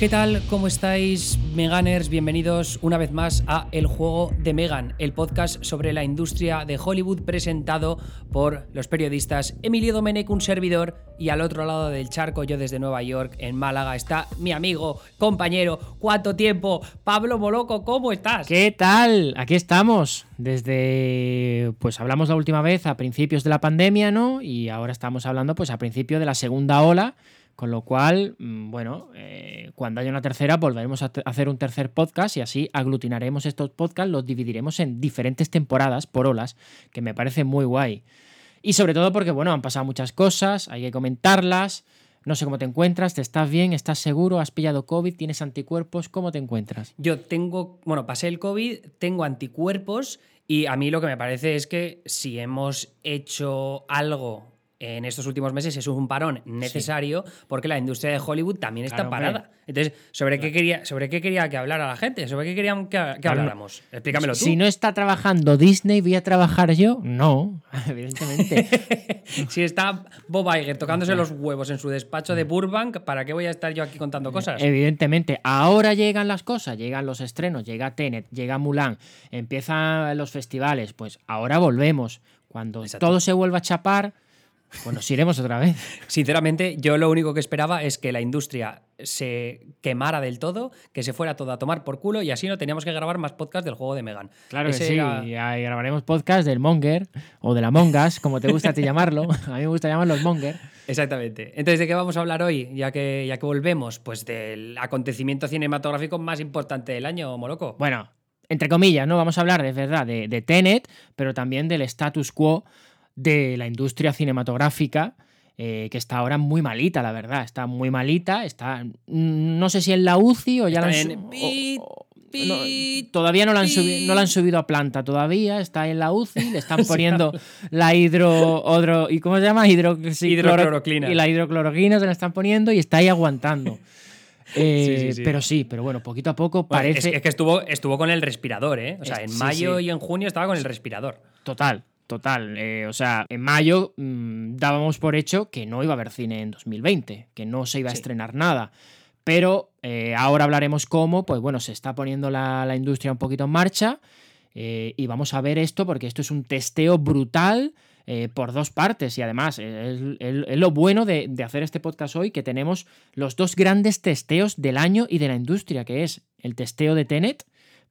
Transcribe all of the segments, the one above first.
¿Qué tal? ¿Cómo estáis, Meganers? Bienvenidos una vez más a El Juego de Megan, el podcast sobre la industria de Hollywood presentado por los periodistas Emilio Domenech, un servidor, y al otro lado del charco, yo desde Nueva York, en Málaga, está mi amigo, compañero, ¿cuánto tiempo? Pablo Moloco, ¿cómo estás? ¿Qué tal? Aquí estamos. Desde, pues hablamos la última vez a principios de la pandemia, ¿no? Y ahora estamos hablando, pues a principio de la segunda ola con lo cual, mm, bueno, eh, cuando haya una tercera volveremos a hacer un tercer podcast y así aglutinaremos estos podcasts, los dividiremos en diferentes temporadas por olas, que me parece muy guay. Y sobre todo porque, bueno, han pasado muchas cosas, hay que comentarlas. No sé cómo te encuentras, ¿te estás bien? ¿Estás seguro? ¿Has pillado COVID? ¿Tienes anticuerpos? ¿Cómo te encuentras? Yo tengo, bueno, pasé el COVID, tengo anticuerpos y a mí lo que me parece es que si hemos hecho algo en estos últimos meses es un parón necesario porque la industria de Hollywood también está parada. Entonces, ¿sobre, qué quería, ¿sobre qué quería que hablara la gente? ¿Sobre qué querían que, habláramos? Explícamelo tú. Si no está trabajando Disney, ¿voy a trabajar yo? No, evidentemente. si está Bob Iger tocándose los huevos en su despacho de Burbank, ¿para qué voy a estar yo aquí contando cosas? Evidentemente. Ahora llegan las cosas, llegan los estrenos, llega Tenet, llega Mulan, empiezan los festivales. Pues ahora volvemos. Cuando todo se vuelva a chapar pues nos iremos otra vez. Sinceramente, yo lo único que esperaba es que la industria se quemara del todo, que se fuera todo a tomar por culo y así no teníamos que grabar más podcasts del juego de Megan. Claro que sí, y grabaremos podcast del Monger o de la Mongas, como te gusta a ti llamarlo. A mí me gusta llamarlos Monger. Exactamente. Entonces, ¿de qué vamos a hablar hoy? Ya que, ya que volvemos, pues del acontecimiento cinematográfico más importante del año, Moloco. Bueno, entre comillas, ¿no? Vamos a hablar, de verdad, de, de Tenet, pero también del status quo de la industria cinematográfica, eh, que está ahora muy malita, la verdad. Está muy malita, está. No sé si en la UCI o ya la han todavía no la, han subido, no la han subido a planta todavía, está en la UCI, le están poniendo la hidro, ¿y cómo se llama? Hidro, hidrocloroquina. Y la hidrocloroquina se la están poniendo y está ahí aguantando. Eh, pero sí, pero bueno, poquito a poco parece. es, que estuvo, estuvo con el respirador, ¿eh? O sea, en mayo y en junio estaba con el respirador. Total, Total, eh, o sea, en mayo mm, dábamos por hecho que no iba a haber cine en 2020, que no se iba a estrenar nada. Pero eh, ahora hablaremos cómo, pues bueno, se está poniendo la, industria un poquito en marcha eh, y vamos a ver esto porque esto es un testeo brutal por dos partes y además es, lo bueno de, de, hacer este podcast hoy que tenemos los dos grandes testeos del año y de la industria, que es el testeo de Tenet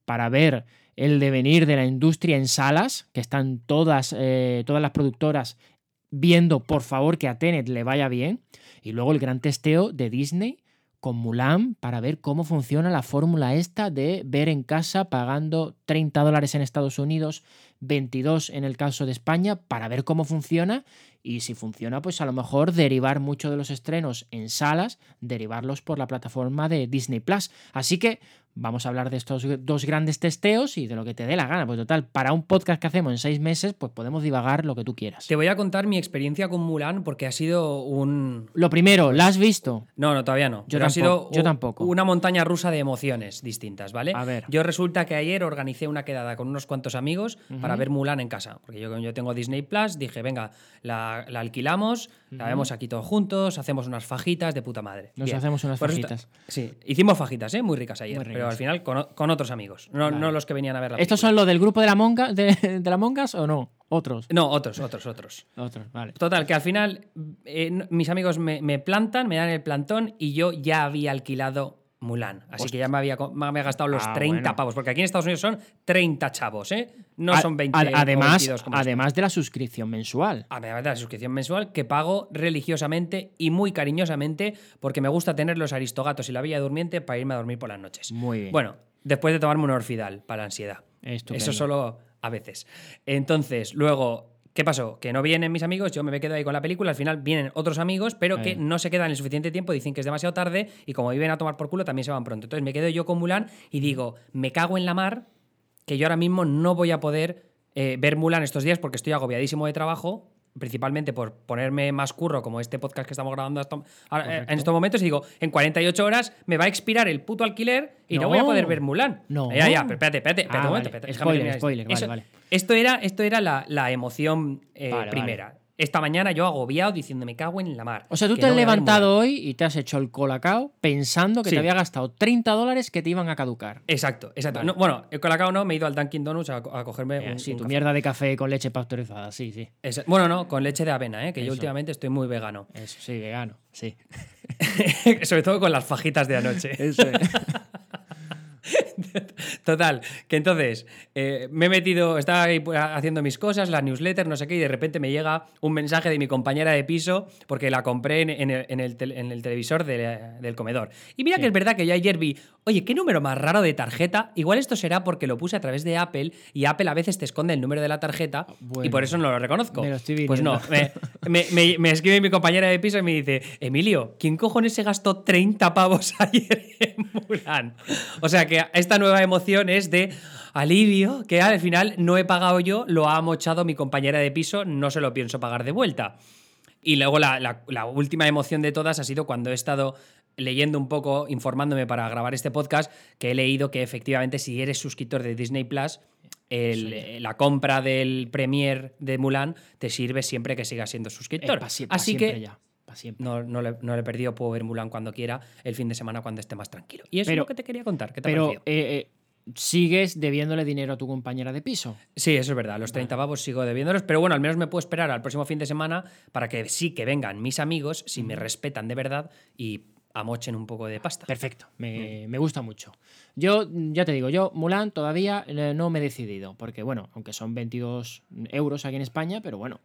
para ver el devenir de la industria en salas, que están todas, eh, todas las productoras viendo por favor que a Tenet le vaya bien, y luego el gran testeo de Disney con Mulan para ver cómo funciona la fórmula esta de ver en casa pagando 30 dólares en Estados Unidos, 22 en el caso de España, para ver cómo funciona y si funciona, pues a lo mejor derivar mucho de los estrenos en salas, derivarlos por la plataforma de Disney Plus. Así que vamos a hablar de estos dos grandes testeos y de lo que te dé la gana. Pues total, para un podcast que hacemos en seis meses, pues podemos divagar lo que tú quieras. Te voy a contar mi experiencia con Mulan porque ha sido un... Lo primero, ¿la has visto? No, no, todavía no. Yo, tampoco, ha sido yo tampoco. Una montaña rusa de emociones distintas, ¿vale? A ver. Yo resulta que ayer organicé una quedada con unos cuantos amigos para ver Mulan en casa. Porque yo, yo tengo Disney Plus, dije, venga, la, alquilamos, la vemos aquí todos juntos, hacemos unas fajitas de puta madre. Nos hacemos unas pues fajitas. sí, hicimos fajitas, ¿eh? Muy ricas ayer. Pero al final con, otros amigos, no, los que venían a ver la ¿Estos son los del grupo de la, monga, de, la Mongas o no? ¿Otros? No, otros, otros, otros. Otros, vale. Total, que al final eh, mis amigos me, me plantan, me dan el plantón y yo ya había alquilado Mulan. Así que ya me había, me gastado los 30 ah, pavos, porque aquí en Estados Unidos son 30 chavos, ¿eh? No son 20 Además, además de la suscripción mensual. Además de la suscripción mensual que pago religiosamente y muy cariñosamente porque me gusta tener los aristogatos y la villa durmiente para irme a dormir por las noches. Muy bien. Bueno, después de tomarme un orfidal para la ansiedad. Eso solo a veces. Entonces, luego ¿Qué pasó? Que no vienen mis amigos, yo me quedo ahí con la película, al final vienen otros amigos, pero que no se quedan el suficiente tiempo, dicen que es demasiado tarde y como viven a tomar por culo también se van pronto. Entonces me quedo yo con Mulan y digo, me cago en la mar, que yo ahora mismo no voy a poder eh, ver Mulan estos días porque estoy agobiadísimo de trabajo principalmente por ponerme más curro como este podcast que estamos grabando en estos momentos y digo, en 48 horas me va a expirar el puto alquiler y no, voy a poder ver Mulan. No. Ya, ya, espérate, espérate, espérate, ah, Spoiler, spoiler, vale, vale. Esto era, esto era la, emoción eh, primera. Esta mañana yo agobiado diciendo me cago en la mar. O sea, tú te has levantado hoy y te has hecho el colacao pensando que te había gastado 30 dólares que te iban a caducar. Exacto, exacto. bueno, el colacao no, me he ido al Dunkin' Donuts a, cogerme un, Sí, tu mierda de café con leche pasteurizada, sí, sí. bueno, no, con leche de avena, ¿eh? que yo últimamente estoy muy vegano. Eso, sí, vegano, sí. Sobre todo con las fajitas de anoche. Eso Total, que entonces eh, me he metido, estaba ahí haciendo mis cosas, la newsletter, no sé qué, y de repente me llega un mensaje de mi compañera de piso porque la compré en, el, televisor del comedor. Y mira que es verdad que yo ayer vi, oye, qué número más raro de tarjeta. Igual esto será porque lo puse a través de Apple y Apple a veces te esconde el número de la tarjeta y por eso no lo reconozco. pues no, me, escribe mi compañera de piso y me dice, Emilio, ¿quién cojones se gastó 30 pavos ayer en Mulan? O sea que esta nueva emoción es de alivio, que al final no he pagado yo, lo ha mochado mi compañera de piso, no se lo pienso pagar de vuelta. Y luego la, última emoción de todas ha sido cuando he estado leyendo un poco, informándome para grabar este podcast, que he leído que efectivamente si eres suscriptor de Disney Plus, la compra del Premier de Mulan te sirve siempre que sigas siendo suscriptor. Así que ya. No, no, le, no, le, he perdido, puedo ver Mulan cuando quiera, el fin de semana cuando esté más tranquilo. Y eso es lo que te quería contar. ¿Qué te pero, eh, eh, sigues debiéndole dinero a tu compañera de piso. Sí, eso es verdad. Los 30 pavos sigo debiéndolos, pero bueno, al menos me puedo esperar al próximo fin de semana para que sí que vengan mis amigos, si me respetan de verdad y amochen un poco de pasta. Perfecto, me, me, gusta mucho. Yo, ya te digo, yo Mulan todavía eh, no me he decidido, porque bueno, aunque son 22 euros aquí en España, pero bueno,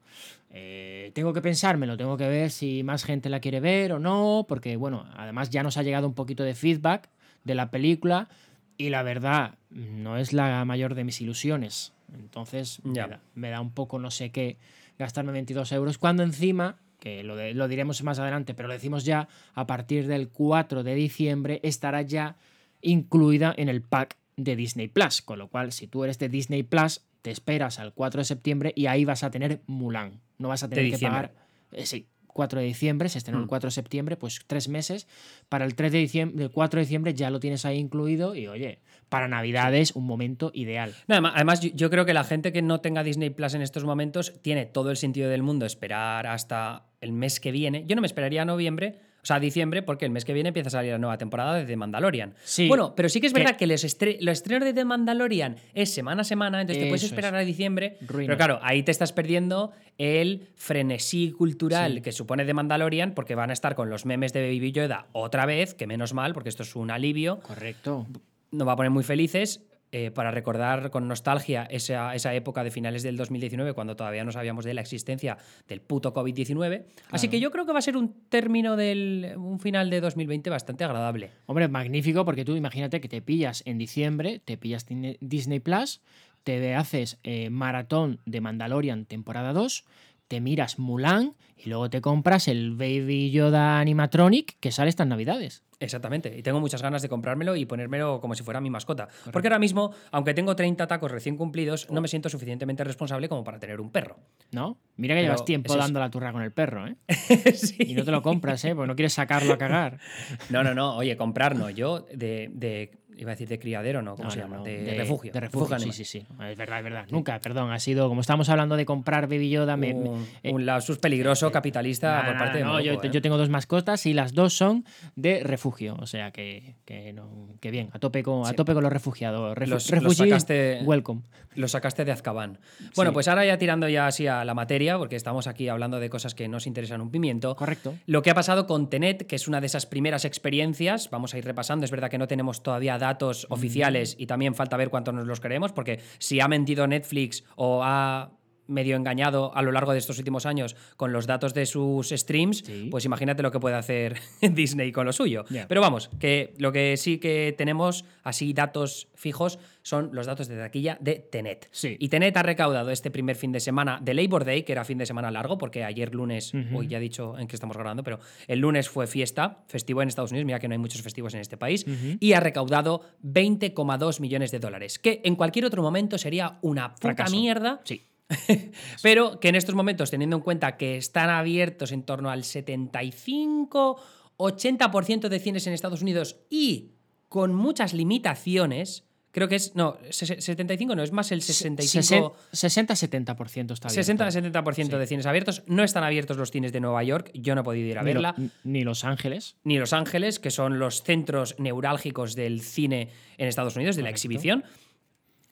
eh, tengo que pensármelo, tengo que ver si más gente la quiere ver o no, porque bueno, además ya nos ha llegado un poquito de feedback de la película y la verdad no es la mayor de mis ilusiones. Entonces ya. Me, da, un poco no sé qué gastarme 22 euros cuando encima que lo, lo, diremos más adelante, pero lo decimos ya, a partir del 4 de diciembre estará ya incluida en el pack de Disney Plus, con lo cual si tú eres de Disney Plus, te esperas al 4 de septiembre y ahí vas a tener Mulan, no vas a tener que pagar... Eh, sí, 4 de diciembre, se estrenó el 4 mm. de septiembre, pues tres meses. Para el 3 de diciembre, el 4 de diciembre ya lo tienes ahí incluido y oye, para Navidades un momento ideal. además, yo creo que la gente que no tenga Disney Plus en estos momentos tiene todo el sentido del mundo esperar hasta el mes que viene. Yo no me esperaría a noviembre o sea, diciembre, porque el mes que viene empieza a salir la nueva temporada de The Mandalorian. Sí, bueno, pero sí que es verdad que, los, estrenos de The Mandalorian es semana a semana, entonces te puedes esperar a diciembre. Pero claro, ahí te estás perdiendo el frenesí cultural que supone The Mandalorian, porque van a estar con los memes de Baby Yoda otra vez, que menos mal, porque esto es un alivio. Correcto. Nos va a poner muy felices. Eh, para recordar con nostalgia esa, esa, época de finales del 2019, cuando todavía no sabíamos de la existencia del puto COVID-19. Así que yo creo que va a ser un término del un final de 2020 bastante agradable. Hombre, magnífico, porque tú imagínate que te pillas en diciembre, te pillas Disney Plus, te haces eh, maratón de Mandalorian temporada 2 te miras Mulan y luego te compras el Baby Yoda Animatronic que sale estas navidades. Exactamente, y tengo muchas ganas de comprármelo y ponérmelo como si fuera mi mascota. Porque ahora mismo, aunque tengo 30 tacos recién cumplidos, no me siento suficientemente responsable como para tener un perro. ¿No? Mira que llevas tiempo dando la turra con el perro, ¿eh? sí. Y no te lo compras, ¿eh? Porque no quieres sacarlo a cagar. no, no, no. Oye, comprar no. Yo de Iba a decir de criadero, ¿no? ¿Cómo se llama? de, refugio. De refugio, sí, sí, sí. Es verdad, es verdad. Nunca, perdón. Ha sido, como estamos hablando de comprar Baby Yoda... Me, un, eh, un lapsus peligroso capitalista por parte de no, yo, ¿eh? tengo dos mascotas y las dos son de refugio. O sea que, que, no, que bien, a tope con, a tope con los refugiados. los, sacaste, welcome. Los sacaste de Azkaban. Bueno, pues ahora ya tirando ya así a la materia, porque estamos aquí hablando de cosas que nos interesan un pimiento. Correcto. Lo que ha pasado con Tenet, que es una de esas primeras experiencias, vamos a ir repasando. Es verdad que no tenemos todavía datos oficiales y también falta ver cuánto nos los creemos, porque si ha mentido Netflix o ha medio engañado a lo largo de estos últimos años con los datos de sus streams, pues imagínate lo que puede hacer Disney con lo suyo. Pero vamos, que lo que sí que tenemos así datos fijos son los datos de taquilla de Tenet. Y Tenet ha recaudado este primer fin de semana de Labor Day, que era fin de semana largo, porque ayer lunes, hoy ya he dicho en qué estamos grabando, pero el lunes fue fiesta, festivo en Estados Unidos, mira que no hay muchos festivos en este país, y ha recaudado 20,2 millones de dólares, que en cualquier otro momento sería una puta mierda. Sí. pero que en estos momentos, teniendo en cuenta que están abiertos en torno al 75, 80% de cines en Estados Unidos y con muchas limitaciones, creo que es, no, 75 no, es más el 65... 60-70% está abierto. 60-70% de cines abiertos. No están abiertos los cines de Nueva York, yo no he podido ir a verla. ni Los Ángeles. Ni Los Ángeles, que son los centros neurálgicos del cine en Estados Unidos, de la exhibición.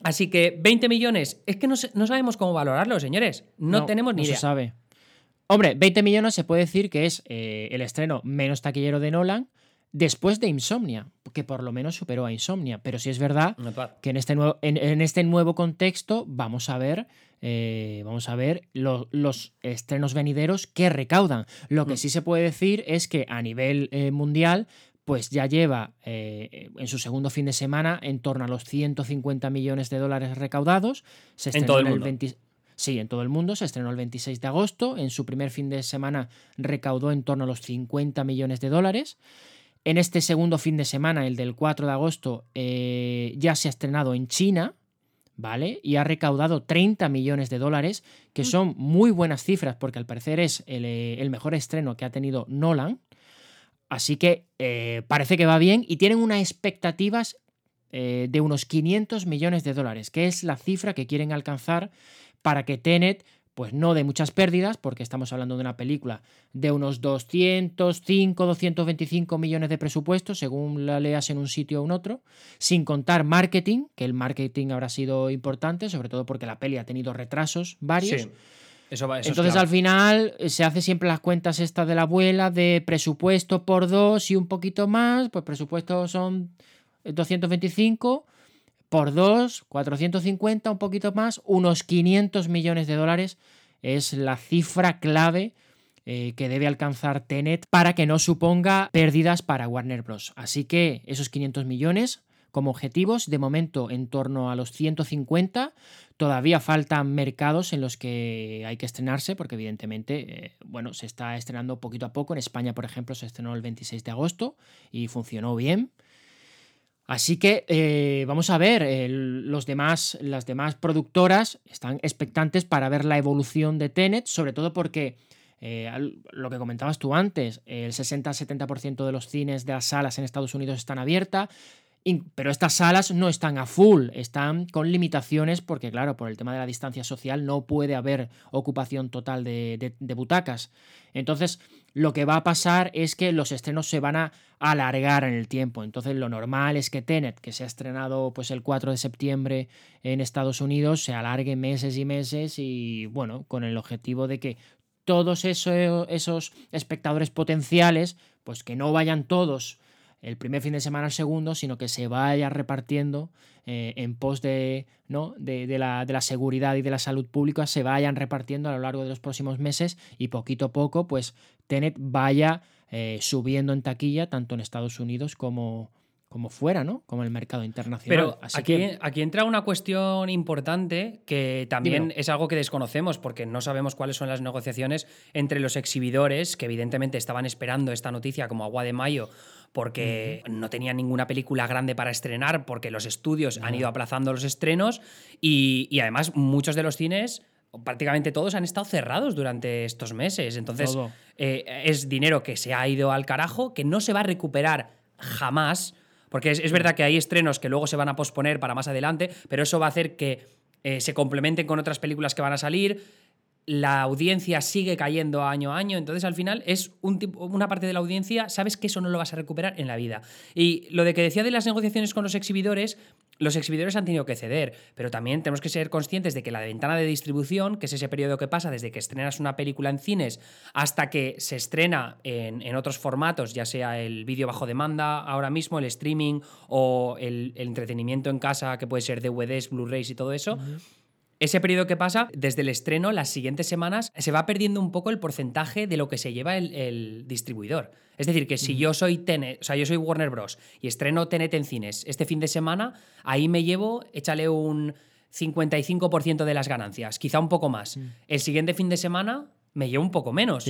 Así que 20 millones, es que no, sabemos cómo valorarlo, señores. No, tenemos ni idea. se sabe. Hombre, 20 millones se puede decir que es eh, el estreno menos taquillero de Nolan después de Insomnia, que por lo menos superó a Insomnia. Pero sí es verdad que en este nuevo, en, este nuevo contexto vamos a ver, eh, vamos a ver los estrenos venideros que recaudan. Lo que mm. sí se puede decir es que a nivel eh, mundial pues ya lleva eh, en su segundo fin de semana en torno a los 150 millones de dólares recaudados. Se en todo el mundo. Sí, en todo el mundo. Se estrenó el 26 de agosto. En su primer fin de semana recaudó en torno a los 50 millones de dólares. En este segundo fin de semana, el del 4 de agosto, eh, ya se ha estrenado en China, ¿vale? Y ha recaudado 30 millones de dólares, que mm. son muy buenas cifras porque al parecer es el, eh, el mejor estreno que ha tenido Nolan. Así que eh, parece que va bien y tienen unas expectativas eh, de unos 500 millones de dólares, que es la cifra que quieren alcanzar para que Tenet pues no de muchas pérdidas, porque estamos hablando de una película de unos 205, 225 millones de presupuesto, según la leas en un sitio o en otro, sin contar marketing, que el marketing habrá sido importante, sobre todo porque la peli ha tenido retrasos varios. Entonces al final eh, se hace siempre las cuentas estas de la abuela de presupuesto por dos y un poquito más, pues presupuesto son 225 por dos, 450, un poquito más, unos 500 millones de dólares es la cifra clave eh, que debe alcanzar Tenet para que no suponga pérdidas para Warner Bros. Así que esos 500 millones como objetivos, de momento en torno a los 150. Todavía faltan mercados en los que hay que estrenarse, porque evidentemente, eh, bueno, se está estrenando poquito a poco. En España, por ejemplo, se estrenó el 26 de agosto y funcionó bien. Así que eh, vamos a ver, los demás, las demás productoras están expectantes para ver la evolución de Tenet, sobre todo porque eh, lo que comentabas tú antes, el 60-70% de los cines de las salas en Estados Unidos están abiertas, pero estas salas no están a full, están con limitaciones porque, claro, por el tema de la distancia social no puede haber ocupación total de, butacas. Entonces, lo que va a pasar es que los estrenos se van a alargar en el tiempo. Entonces, lo normal es que Tenet, que se ha estrenado pues, el 4 de septiembre en Estados Unidos, se alargue meses y meses y, bueno, con el objetivo de que todos esos espectadores potenciales, pues que no vayan todos el primer fin de semana al segundo, sino que se vaya repartiendo eh, en pos de, ¿no? De, la, de, la, seguridad y de la salud pública, se vayan repartiendo a lo largo de los próximos meses y poquito a poco, pues Tenet vaya eh, subiendo en taquilla, tanto en Estados Unidos como, como fuera, ¿no? Como en el mercado internacional. Pero aquí, aquí entra una cuestión importante que también es algo que desconocemos porque no sabemos cuáles son las negociaciones entre los exhibidores que evidentemente estaban esperando esta noticia como agua de mayo porque no tenían ninguna película grande para estrenar, porque los estudios han ido aplazando los estrenos y, además muchos de los cines prácticamente todos han estado cerrados durante estos meses. Entonces, eh, es dinero que se ha ido al carajo, que no se va a recuperar jamás, porque es, verdad que hay estrenos que luego se van a posponer para más adelante, pero eso va a hacer que eh, se complementen con otras películas que van a salir la audiencia sigue cayendo año a año, entonces al final es un una parte de la audiencia, sabes que eso no lo vas a recuperar en la vida. Y lo de que decía de las negociaciones con los exhibidores, los exhibidores han tenido que ceder, pero también tenemos que ser conscientes de que la ventana de distribución, que es ese periodo que pasa desde que estrenas una película en cines hasta que se estrena en, otros formatos, ya sea el vídeo bajo demanda ahora mismo, el streaming o el, entretenimiento en casa, que puede ser DVDs, Blu-rays y todo eso. Ese periodo que pasa, desde el estreno, las siguientes semanas, se va perdiendo un poco el porcentaje de lo que se lleva el, distribuidor. Es decir, que si yo soy Tenet, o sea, yo soy Warner Bros. y estreno Tenet en cines este fin de semana, ahí me llevo, échale un 55% de las ganancias, quizá un poco más. El siguiente fin de semana me llevo un poco menos.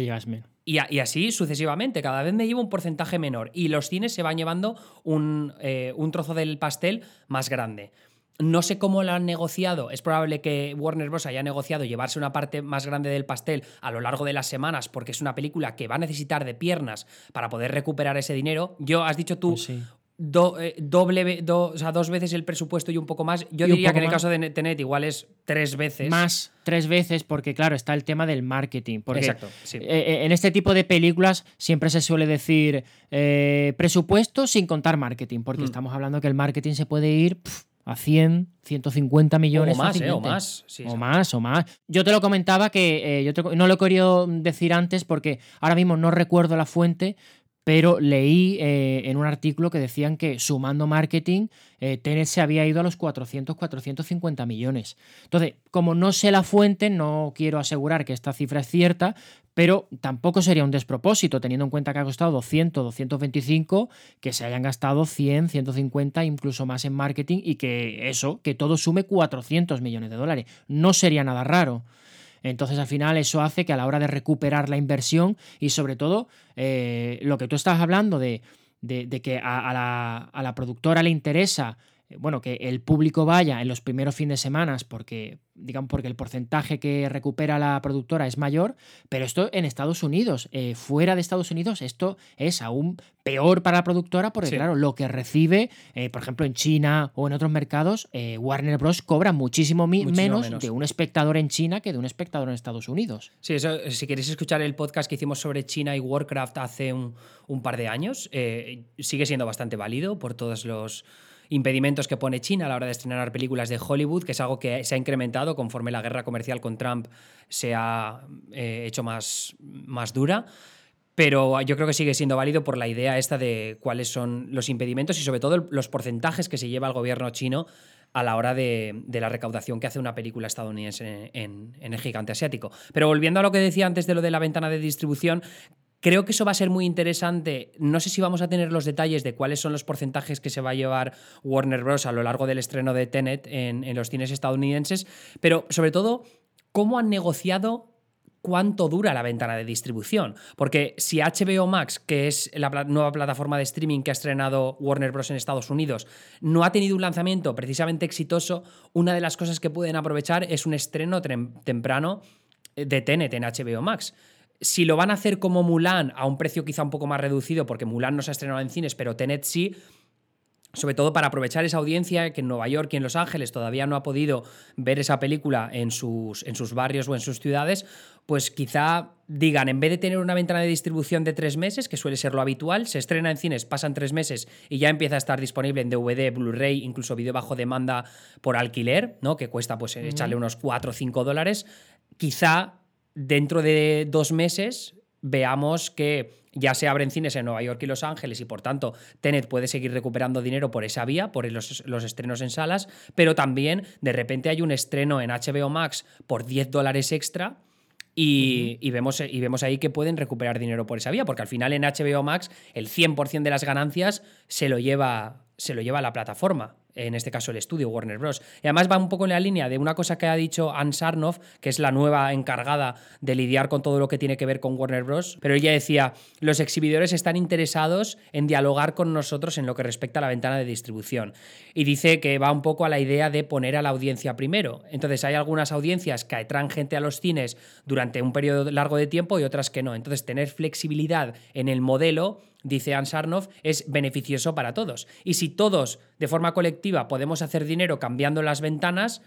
y, y, así sucesivamente, cada vez me llevo un porcentaje menor y los cines se van llevando un, eh, un trozo del pastel más grande. No sé cómo lo han negociado. Es probable que Warner Bros. haya negociado llevarse una parte más grande del pastel a lo largo de las semanas, porque es una película que va a necesitar de piernas para poder recuperar ese dinero. Yo, has dicho tú, eh, doble, o sea, dos veces el presupuesto y un poco más. Yo diría que en el caso de Tenet igual es tres veces. Más, tres veces, porque claro, está el tema del marketing. Exacto. Eh, eh, en este tipo de películas siempre se suele decir presupuesto sin contar marketing, porque mm. estamos hablando que el marketing se puede ir a 100, 150 millones. O más, o más. o más, o más. Yo te lo comentaba que yo no lo he querido decir antes porque ahora mismo no recuerdo la fuente, pero leí eh, en un artículo que decían que sumando marketing, eh, Tenet se había ido a los 400, 450 millones. Entonces, como no sé la fuente, no quiero asegurar que esta cifra es cierta, pero tampoco sería un despropósito, teniendo en cuenta que ha costado 200, 225, que se hayan gastado 100, 150, incluso más en marketing y que eso, que todo sume 400 millones de dólares. No sería nada raro. Entonces al final eso hace que a la hora de recuperar la inversión y sobre todo eh, lo que tú estás hablando de, que a, la, a, la, productora le interesa bueno, que el público vaya en los primeros fines de semana porque, digamos, porque el porcentaje que recupera la productora es mayor, pero esto en Estados Unidos, eh, fuera de Estados Unidos, esto es aún peor para la productora porque, claro, lo que recibe, eh, por ejemplo, en China o en otros mercados, Warner Bros. cobra muchísimo, menos, de un espectador en China que de un espectador en Estados Unidos. Sí, eso, si queréis escuchar el podcast que hicimos sobre China y Warcraft hace un, un par de años, sigue siendo bastante válido por todos los impedimentos que pone China a la hora de estrenar películas de Hollywood, que es algo que se ha incrementado conforme la guerra comercial con Trump se ha eh, hecho más, más dura. Pero yo creo que sigue siendo válido por la idea esta de cuáles son los impedimentos y sobre todo los porcentajes que se lleva el gobierno chino a la hora de, la recaudación que hace una película estadounidense en, en, el gigante asiático. Pero volviendo a lo que decía antes de lo de la ventana de distribución, Creo que eso va a ser muy interesante. No sé si vamos a tener los detalles de cuáles son los porcentajes que se va a llevar Warner Bros. a lo largo del estreno de Tenet en, los cines estadounidenses, pero sobre todo, cómo han negociado cuánto dura la ventana de distribución. Porque si HBO Max, que es la nueva plataforma de streaming que ha estrenado Warner Bros. en Estados Unidos, no ha tenido un lanzamiento precisamente exitoso, una de las cosas que pueden aprovechar es un estreno temprano de Tenet en HBO Max. Si lo van a hacer como Mulan, a un precio quizá un poco más reducido, porque Mulan no se ha estrenado en cines, pero Tenet sí, sobre todo para aprovechar esa audiencia que en Nueva York y en Los Ángeles todavía no ha podido ver esa película en sus, en sus barrios o en sus ciudades, pues quizá digan, en vez de tener una ventana de distribución de tres meses, que suele ser lo habitual, se estrena en cines, pasan tres meses y ya empieza a estar disponible en DVD, Blu-ray, incluso vídeo bajo demanda por alquiler, ¿no? que cuesta pues echarle unos 4 o 5 dólares, quizá dentro de dos meses veamos que ya se abren cines en Nueva York y Los Ángeles y por tanto Tenet puede seguir recuperando dinero por esa vía, por los, estrenos en salas, pero también de repente hay un estreno en HBO Max por 10 dólares extra. Y, y, vemos, y vemos ahí que pueden recuperar dinero por esa vía, porque al final en HBO Max el 100% de las ganancias se lo lleva, se lo lleva la plataforma en este caso el estudio Warner Bros. Y además va un poco en la línea de una cosa que ha dicho Ann Sarnoff, que es la nueva encargada de lidiar con todo lo que tiene que ver con Warner Bros. Pero ella decía, los exhibidores están interesados en dialogar con nosotros en lo que respecta a la ventana de distribución. Y dice que va un poco a la idea de poner a la audiencia primero. Entonces hay algunas audiencias que atraen gente a los cines durante un periodo largo de tiempo y otras que no. Entonces tener flexibilidad en el modelo dice Ansarnov, es beneficioso para todos. Y si todos, de forma colectiva, podemos hacer dinero cambiando las ventanas,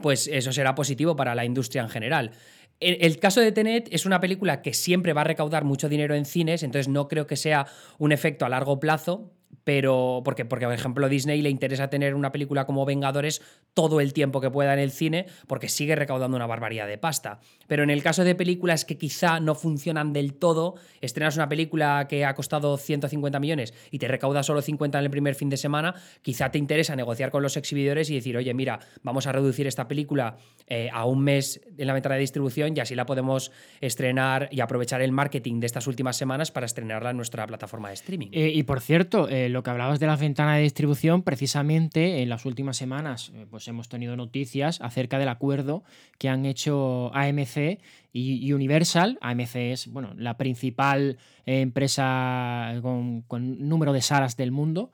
pues eso será positivo para la industria en general. El caso de Tenet es una película que siempre va a recaudar mucho dinero en cines, entonces no creo que sea un efecto a largo plazo, pero porque, porque, por ejemplo, Disney le interesa tener una película como Vengadores todo el tiempo que pueda en el cine, porque sigue recaudando una barbaridad de pasta. Pero en el caso de películas que quizá no funcionan del todo, estrenas una película que ha costado 150 millones y te recauda solo 50 en el primer fin de semana, quizá te interesa negociar con los exhibidores y decir, oye, mira, vamos a reducir esta película eh, a un mes en la ventana de distribución y así la podemos estrenar y aprovechar el marketing de estas últimas semanas para estrenarla en nuestra plataforma de streaming. Eh, y por cierto, eh, lo que hablabas de la ventana de distribución, precisamente en las últimas semanas eh, pues hemos tenido noticias acerca del acuerdo que han hecho AMC y Universal. AMC es bueno, la principal empresa con, número de salas del mundo.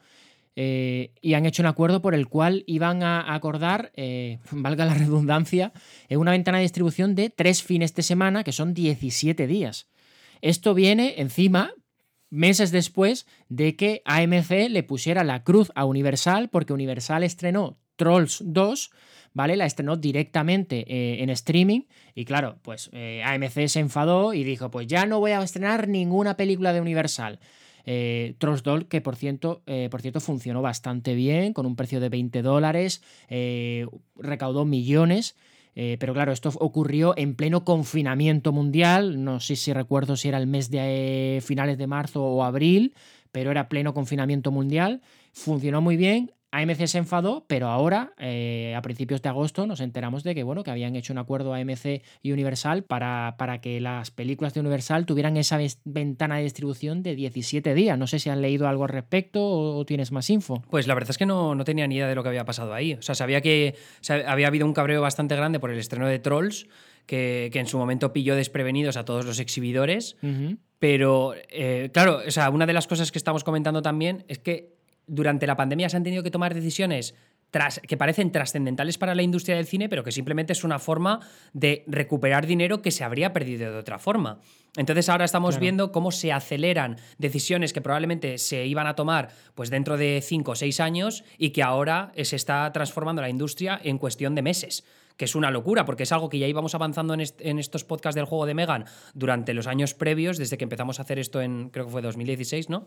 Eh, y han hecho un acuerdo por el cual iban a acordar, eh, valga la redundancia, una ventana de distribución de tres fines de semana, que son 17 días. Esto viene encima meses después de que AMC le pusiera la cruz a Universal, porque Universal estrenó Trolls 2, ¿vale? La estrenó directamente eh, en streaming y claro, pues eh, AMC se enfadó y dijo, pues ya no voy a estrenar ninguna película de Universal. Eh, Trolls 2, que por cierto, por cierto funcionó bastante bien, con un precio de 20 dólares, recaudó millones. Pero claro, esto ocurrió en pleno confinamiento mundial. No sé si recuerdo si era el mes de finales de marzo o abril, pero era pleno confinamiento mundial. Funcionó muy bien. AMC se enfadó, pero ahora, eh, a principios de agosto, nos enteramos de que, bueno, que habían hecho un acuerdo AMC y Universal para, para que las películas de Universal tuvieran esa ventana de distribución de 17 días. No sé si han leído algo al respecto o, tienes más info. Pues la verdad es que no, no, tenía ni idea de lo que había pasado ahí. O sea, sabía que había habido un cabreo bastante grande por el estreno de Trolls, que, en su momento pilló desprevenidos a todos los exhibidores. Pero, eh, claro, o sea, una de las cosas que estamos comentando también es que durante la pandemia se han tenido que tomar decisiones que parecen trascendentales para la industria del cine, pero que simplemente es una forma de recuperar dinero que se habría perdido de otra forma. Entonces ahora estamos viendo cómo se aceleran decisiones que probablemente se iban a tomar pues dentro de cinco o seis años y que ahora se está transformando la industria en cuestión de meses que es una locura, porque es algo que ya íbamos avanzando en, en, estos podcasts del juego de Megan durante los años previos, desde que empezamos a hacer esto en, creo que fue 2016, ¿no?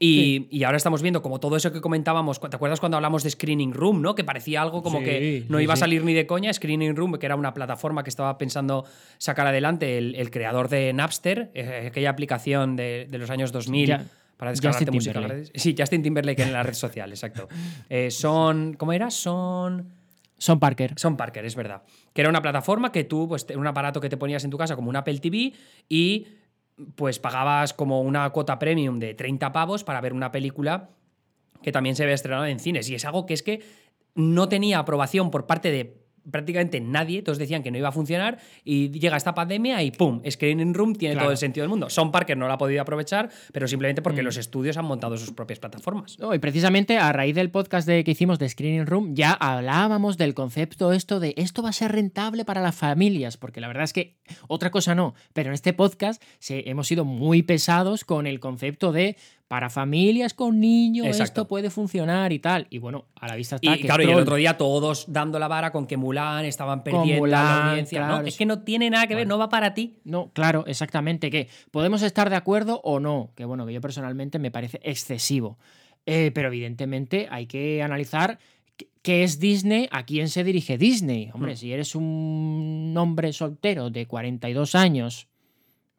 Y, ahora estamos viendo como todo eso que comentábamos, ¿te acuerdas cuando hablamos de Screening Room, ¿no? Que parecía algo como que no iba a salir ni de coña. Screening Room, que era una plataforma que estaba pensando sacar adelante el, creador de Napster, eh, aquella aplicación de, los años 2000 para descargarte música. Sí, Justin Timberlake en la red social, exacto. Eh, son, ¿cómo era? Son... Son Parker. Son Parker, es verdad. Que era una plataforma que tú, pues, un aparato que te ponías en tu casa como un Apple TV y pues pagabas como una cuota premium de 30 pavos para ver una película que también se ve estrenada en cines. Y es algo que es que no tenía aprobación por parte de prácticamente nadie, todos decían que no iba a funcionar y llega esta pandemia y ¡pum! Screening Room tiene todo el sentido del mundo. Son Parker no lo ha podido aprovechar, pero simplemente porque mm. los estudios han montado sus propias plataformas. y precisamente a raíz del podcast de, que hicimos de Screening Room ya hablábamos del concepto esto de esto va a ser rentable para las familias, porque la verdad es que otra cosa no, pero en este podcast hemos sido muy pesados con el concepto de para familias con niños esto puede funcionar y tal. Y bueno, a la vista está. Y claro, y el otro día todos dando la vara con que Mulan estaban perdiendo la audiencia. no, es que no tiene nada que ver, no va para ti. No, claro, exactamente. Que podemos estar de acuerdo o no. Que bueno, que yo personalmente me parece excesivo. Eh, pero evidentemente hay que analizar qué es Disney, a quién se dirige Disney. Hombre, hmm. si eres un hombre soltero de 42 años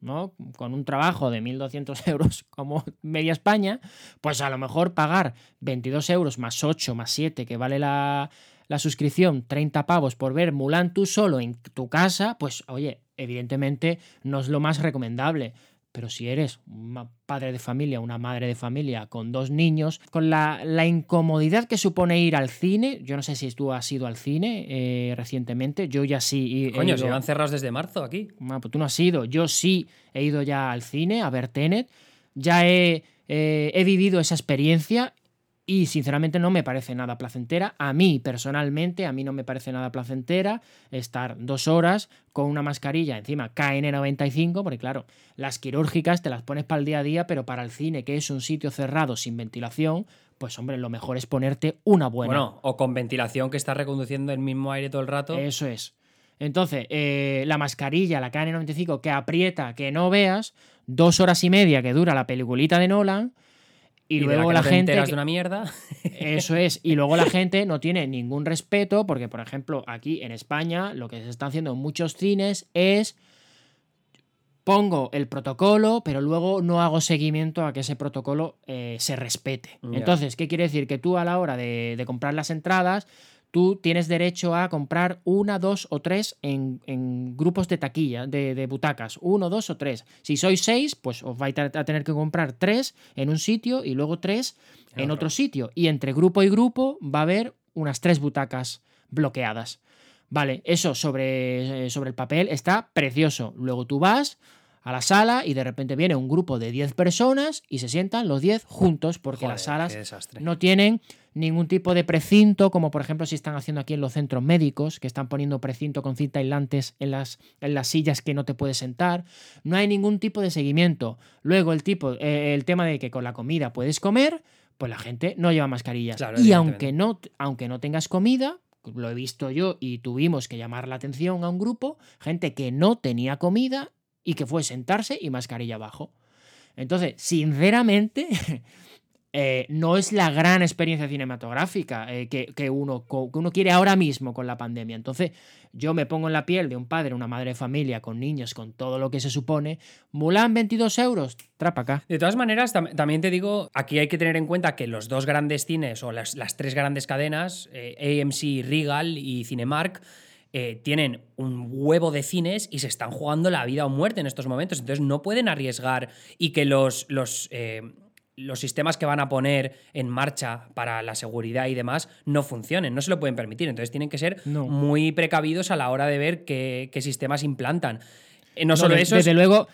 ¿no? Con un trabajo de 1.200 euros como media España, pues a lo mejor pagar 22 euros más 8 más 7 que vale la, la suscripción, 30 pavos por ver Mulan tú solo en tu casa, pues oye, evidentemente no es lo más recomendable. Pero si eres un padre de familia, una madre de familia con dos niños, con la, incomodidad que supone ir al cine, yo no sé si tú has ido al cine eh, recientemente, yo ya sí. Coño, se van cerrados desde marzo aquí. Bueno, pues tú no has ido, yo sí he ido ya al cine a ver Tenet, ya he, eh, he vivido esa experiencia y sinceramente no me parece nada placentera. A mí personalmente, a mí no me parece nada placentera estar dos horas con una mascarilla encima KN95, porque claro, las quirúrgicas te las pones para el día a día, pero para el cine, que es un sitio cerrado sin ventilación, pues hombre, lo mejor es ponerte una buena. Bueno, o con ventilación que está reconduciendo el mismo aire todo el rato. Eso es. Entonces, eh, la mascarilla, la KN95, que aprieta, que no veas, dos horas y media que dura la peliculita de Nolan, y, luego la, gente. de una mierda. Eso es. Y luego la gente no tiene ningún respeto, porque, por ejemplo, aquí en España, lo que se está haciendo en muchos cines es. Pongo el protocolo, pero luego no hago seguimiento a que ese protocolo eh, se respete. Entonces, ¿qué quiere decir? Que tú a la hora de, de comprar las entradas, tú tienes derecho a comprar una, dos o tres en, grupos de taquilla, de, butacas. Uno, dos o tres. Si sois seis, pues os vais a tener que comprar tres en un sitio y luego tres en otro sitio. Y entre grupo y grupo va a haber unas tres butacas bloqueadas. Vale, eso sobre, eh, sobre el papel está precioso. Luego tú vas, a la sala y de repente viene un grupo de 10 personas y se sientan los 10 juntos porque las salas no tienen ningún tipo de precinto, como por ejemplo si están haciendo aquí en los centros médicos, que están poniendo precinto con cinta aislantes en las, en las sillas que no te puedes sentar. No hay ningún tipo de seguimiento. Luego el, tipo, eh, el tema de que con la comida puedes comer, pues la gente no lleva mascarillas. y aunque no, aunque no tengas comida, lo he visto yo y tuvimos que llamar la atención a un grupo, gente que no tenía comida y que fue sentarse y mascarilla abajo. Entonces, sinceramente, eh, no es la gran experiencia cinematográfica eh, que, uno, que uno quiere ahora mismo con la pandemia. Entonces, yo me pongo en la piel de un padre, una madre de familia, con niños, con todo lo que se supone. Mulan, 22 euros, trapa acá. De todas maneras, también te digo, aquí hay que tener en cuenta que los dos grandes cines o las, tres grandes cadenas, eh, AMC, Regal y Cinemark, tienen un huevo de cines y se están jugando la vida o muerte en estos momentos. Entonces no pueden arriesgar y que los, los los sistemas que van a poner en marcha para la seguridad y demás no funcionen, no se lo pueden permitir. Entonces tienen que ser muy precavidos a la hora de ver qué, sistemas implantan. Eh, no, solo eso. Desde luego.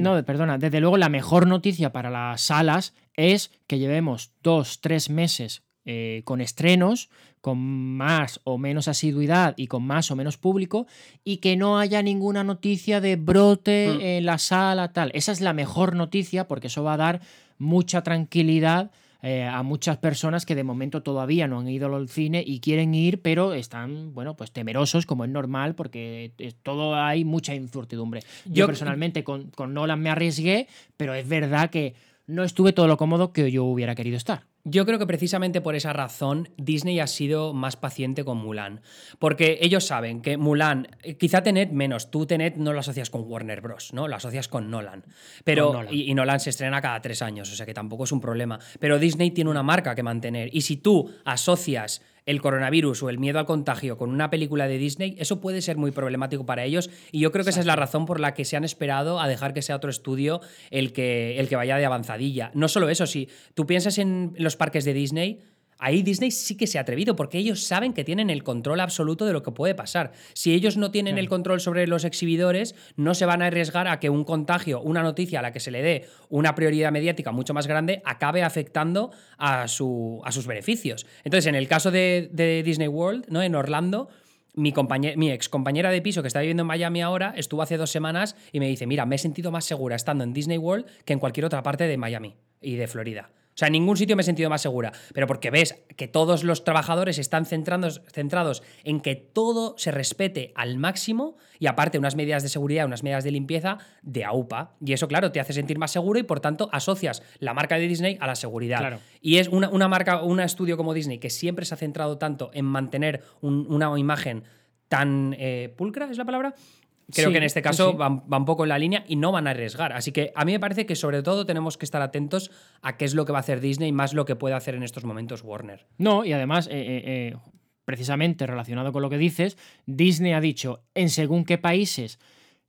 no, perdona. Desde luego, la mejor noticia para las salas es que llevemos dos, tres meses eh, con estrenos, con más o menos asiduidad y con más o menos público, y que no haya ninguna noticia de brote mm. en la sala, tal. Esa es la mejor noticia porque eso va a dar mucha tranquilidad eh, a muchas personas que de momento todavía no han ido al cine y quieren ir, pero están, bueno, pues temerosos, como es normal, porque todo hay mucha incertidumbre. Yo, personalmente con, con Nolan me arriesgué, pero es verdad que no estuve todo lo cómodo que yo hubiera querido estar. Yo creo que precisamente por esa razón Disney ha sido más paciente con Mulan. Porque ellos saben que Mulan, eh, quizá Tenet menos, tú Tenet no lo asocias con Warner Bros., ¿no? Lo asocias con Nolan. Pero, Y, y, Nolan se estrena cada tres años, o sea que tampoco es un problema. Pero Disney tiene una marca que mantener. Y si tú asocias el coronavirus o el miedo al contagio con una película de Disney, eso puede ser muy problemático para ellos y yo creo que esa es la razón por la que se han esperado a dejar que sea otro estudio el que, el que vaya de avanzadilla. No solo eso, si tú piensas en los parques de Disney, ahí Disney sí que se ha atrevido, porque ellos saben que tienen el control absoluto de lo que puede pasar. Si ellos no tienen el control sobre los exhibidores, no se van a arriesgar a que un contagio, una noticia a la que se le dé una prioridad mediática mucho más grande, acabe afectando a, su, a sus beneficios. Entonces, en el caso de, Disney World, ¿no? En Orlando. Mi, mi ex compañera de piso que está viviendo en Miami ahora estuvo hace dos semanas y me dice, mira, me he sentido más segura estando en Disney World que en cualquier otra parte de Miami y de Florida. O sea, en ningún sitio me he sentido más segura. Pero porque ves que todos los trabajadores están centrados, centrados en que todo se respete al máximo y aparte unas medidas de seguridad, unas medidas de limpieza de AUPA. Y eso, claro, te hace sentir más seguro y por tanto asocias la marca de Disney a la seguridad. Y es una, marca, un estudio como Disney que siempre se ha centrado tanto en mantener una imagen tan eh, pulcra, ¿es la palabra? Creo que en este caso van, un poco en la línea y no van a arriesgar. Así que a mí me parece que sobre todo tenemos que estar atentos a qué es lo que va a hacer Disney más lo que puede hacer en estos momentos Warner. No, y además, eh, eh, eh, precisamente relacionado con lo que dices, Disney ha dicho en según qué países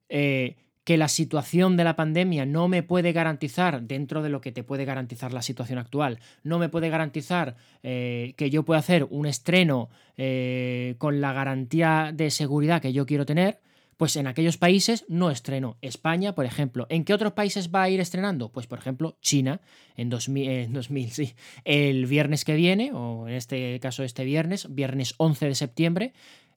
que la situación de la pandemia no me puede garantizar, dentro de lo que te puede garantizar la situación actual, no me puede garantizar que yo pueda hacer un estreno con la garantía de seguridad que yo quiero tener pues en aquellos países no estrenó. España, por ejemplo. ¿En qué otros países va a ir estrenando? Pues por ejemplo, China, en 2000, sí, el viernes que viene, o en este caso este viernes, viernes 11 de septiembre,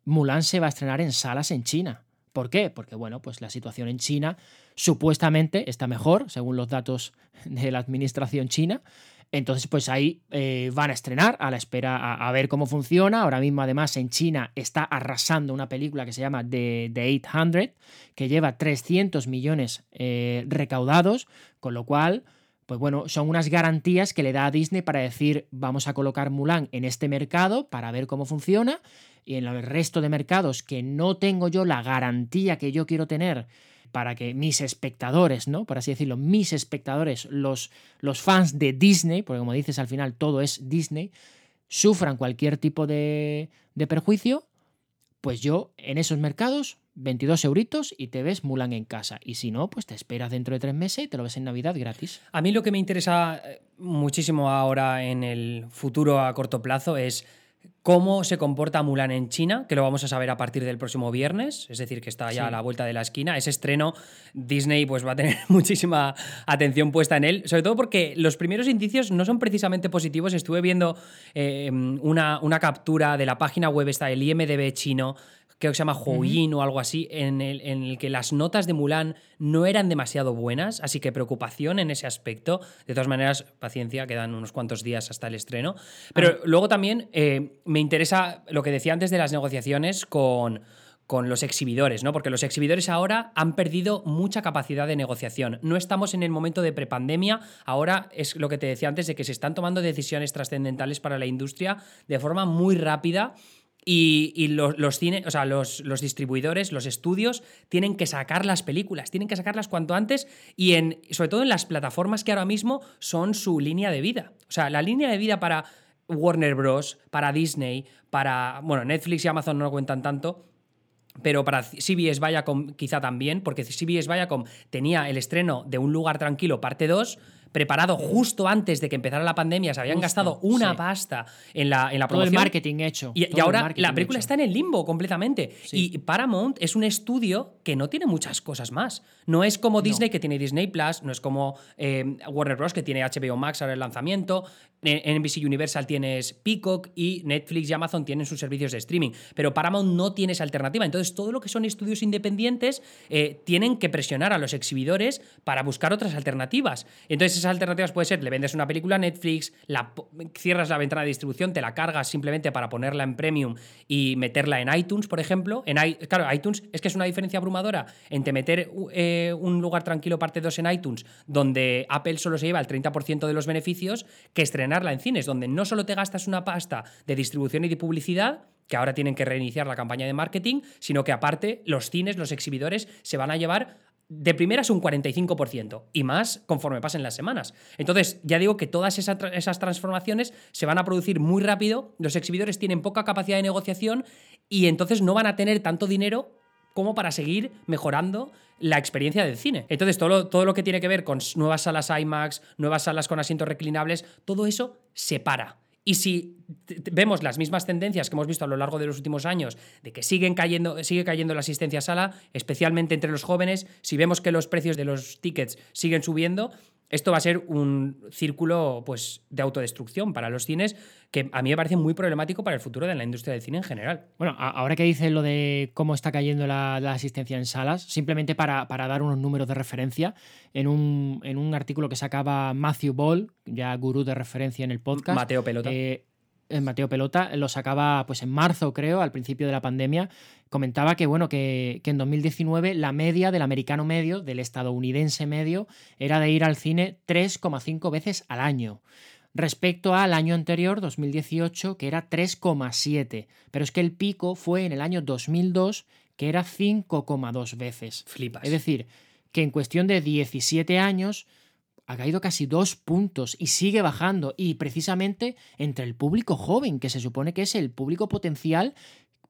Mulan se va a estrenar en salas en China. ¿Por qué? Porque, bueno, pues la situación en China supuestamente está mejor, según los datos de la administración china. Entonces, pues ahí eh, van a estrenar a la espera a, ver cómo funciona. Ahora mismo, además, en China está arrasando una película que se llama The, 800, que lleva 300 millones eh, recaudados, con lo cual, pues bueno, son unas garantías que le da a Disney para decir, vamos a colocar Mulan en este mercado para ver cómo funciona. Y en el resto de mercados que no tengo yo la garantía que yo quiero tener para que mis espectadores, ¿no? Por así decirlo, mis espectadores, los, los fans de Disney, porque como dices al final todo es Disney, sufran cualquier tipo de, de perjuicio, pues yo en esos mercados 22 euritos y te ves Mulan en casa. Y si no, pues te esperas dentro de tres meses y te lo ves en Navidad gratis. A mí lo que me interesa eh, muchísimo ahora en el futuro a corto plazo es cómo se comporta Mulan en China, que lo vamos a saber a partir del próximo viernes, es decir, que está ya a la vuelta de la esquina. Ese estreno, Disney pues va a tener muchísima atención puesta en él, sobre todo porque los primeros indicios no son precisamente positivos. Estuve viendo eh, una, una, captura de la página web, está el IMDB chino, creo que se llama Huyin o algo así, en el, en el, que las notas de Mulan no eran demasiado buenas, así que preocupación en ese aspecto. De todas maneras, paciencia, quedan unos cuantos días hasta el estreno. Pero luego también eh, me interesa lo que decía antes de las negociaciones con con los exhibidores, ¿no? Porque los exhibidores ahora han perdido mucha capacidad de negociación. No estamos en el momento de prepandemia, ahora es lo que te decía antes de que se están tomando decisiones trascendentales para la industria de forma muy rápida y, los, cines, o sea, los, distribuidores, los estudios, tienen que sacar las películas, tienen que sacarlas cuanto antes y en, sobre todo en las plataformas que ahora mismo son su línea de vida. O sea, la línea de vida para Warner Bros., para Disney, para. Bueno, Netflix y Amazon no lo cuentan tanto. Pero para CBS Viacom quizá también, porque CBS Viacom tenía el estreno de Un lugar tranquilo, parte 2, preparado justo antes de que empezara la pandemia, se habían gastado una pasta en la, en la promoción. Todo el marketing hecho. Y, ahora la película está en el limbo completamente. Y Paramount es un estudio que no tiene muchas cosas más. No es como Disney que tiene Disney Plus, no es como eh, Warner Bros. que tiene HBO Max ahora el lanzamiento. En NBC Universal tienes Peacock y Netflix y Amazon tienen sus servicios de streaming. Pero Paramount no tiene esa alternativa. Entonces, todo lo que son estudios independientes eh, tienen que presionar a los exhibidores para buscar otras alternativas. Entonces, esas alternativas puede ser, le vendes una película a Netflix, la, cierras la ventana de distribución, te la cargas simplemente para ponerla en premium y meterla en iTunes, por ejemplo. En, claro, iTunes es que es una diferencia abrumadora entre meter eh, un lugar tranquilo parte 2 en iTunes, donde Apple solo se lleva el 30% de los beneficios, que estrenar en cines, donde no solo te gastas una pasta de distribución y de publicidad, que ahora tienen que reiniciar la campaña de marketing, sino que aparte los cines, los exhibidores, se van a llevar de primeras un 45% y más conforme pasen las semanas. Entonces, ya digo que todas esas, transformaciones se van a producir muy rápido, los exhibidores tienen poca capacidad de negociación y entonces no van a tener tanto dinero como para seguir mejorando la experiencia del cine. Entonces, todo todo lo que tiene que ver con nuevas salas IMAX, nuevas salas con asientos reclinables, todo eso se para. Y si vemos las mismas tendencias que hemos visto a lo largo de los últimos años, de que siguen cayendo, sigue cayendo la asistencia a sala, especialmente entre los jóvenes, si vemos que los precios de los tickets siguen subiendo, esto va a ser un círculo pues, de autodestrucción para los cines que a mí me parece muy problemático para el futuro de la industria del cine en general. Bueno, ahora que dice lo de cómo está cayendo la, asistencia en salas, simplemente para, dar unos números de referencia, en un, en un, artículo que sacaba Matthew Ball, ya gurú de referencia en el podcast. Mateo Pelota. Eh, Mateo Pelota lo sacaba pues en marzo, creo, al principio de la pandemia, comentaba que bueno, que, que, en 2019 la media del americano medio, del estadounidense medio, era de ir al cine 3,5 veces al año respecto al año anterior, 2018, que era 3,7. Pero es que el pico fue en el año 2002, que era 5,2 veces. Flipas. Es decir, que en cuestión de 17 años ha caído casi dos puntos y sigue bajando. Y precisamente entre el público joven, que se supone que es el público potencial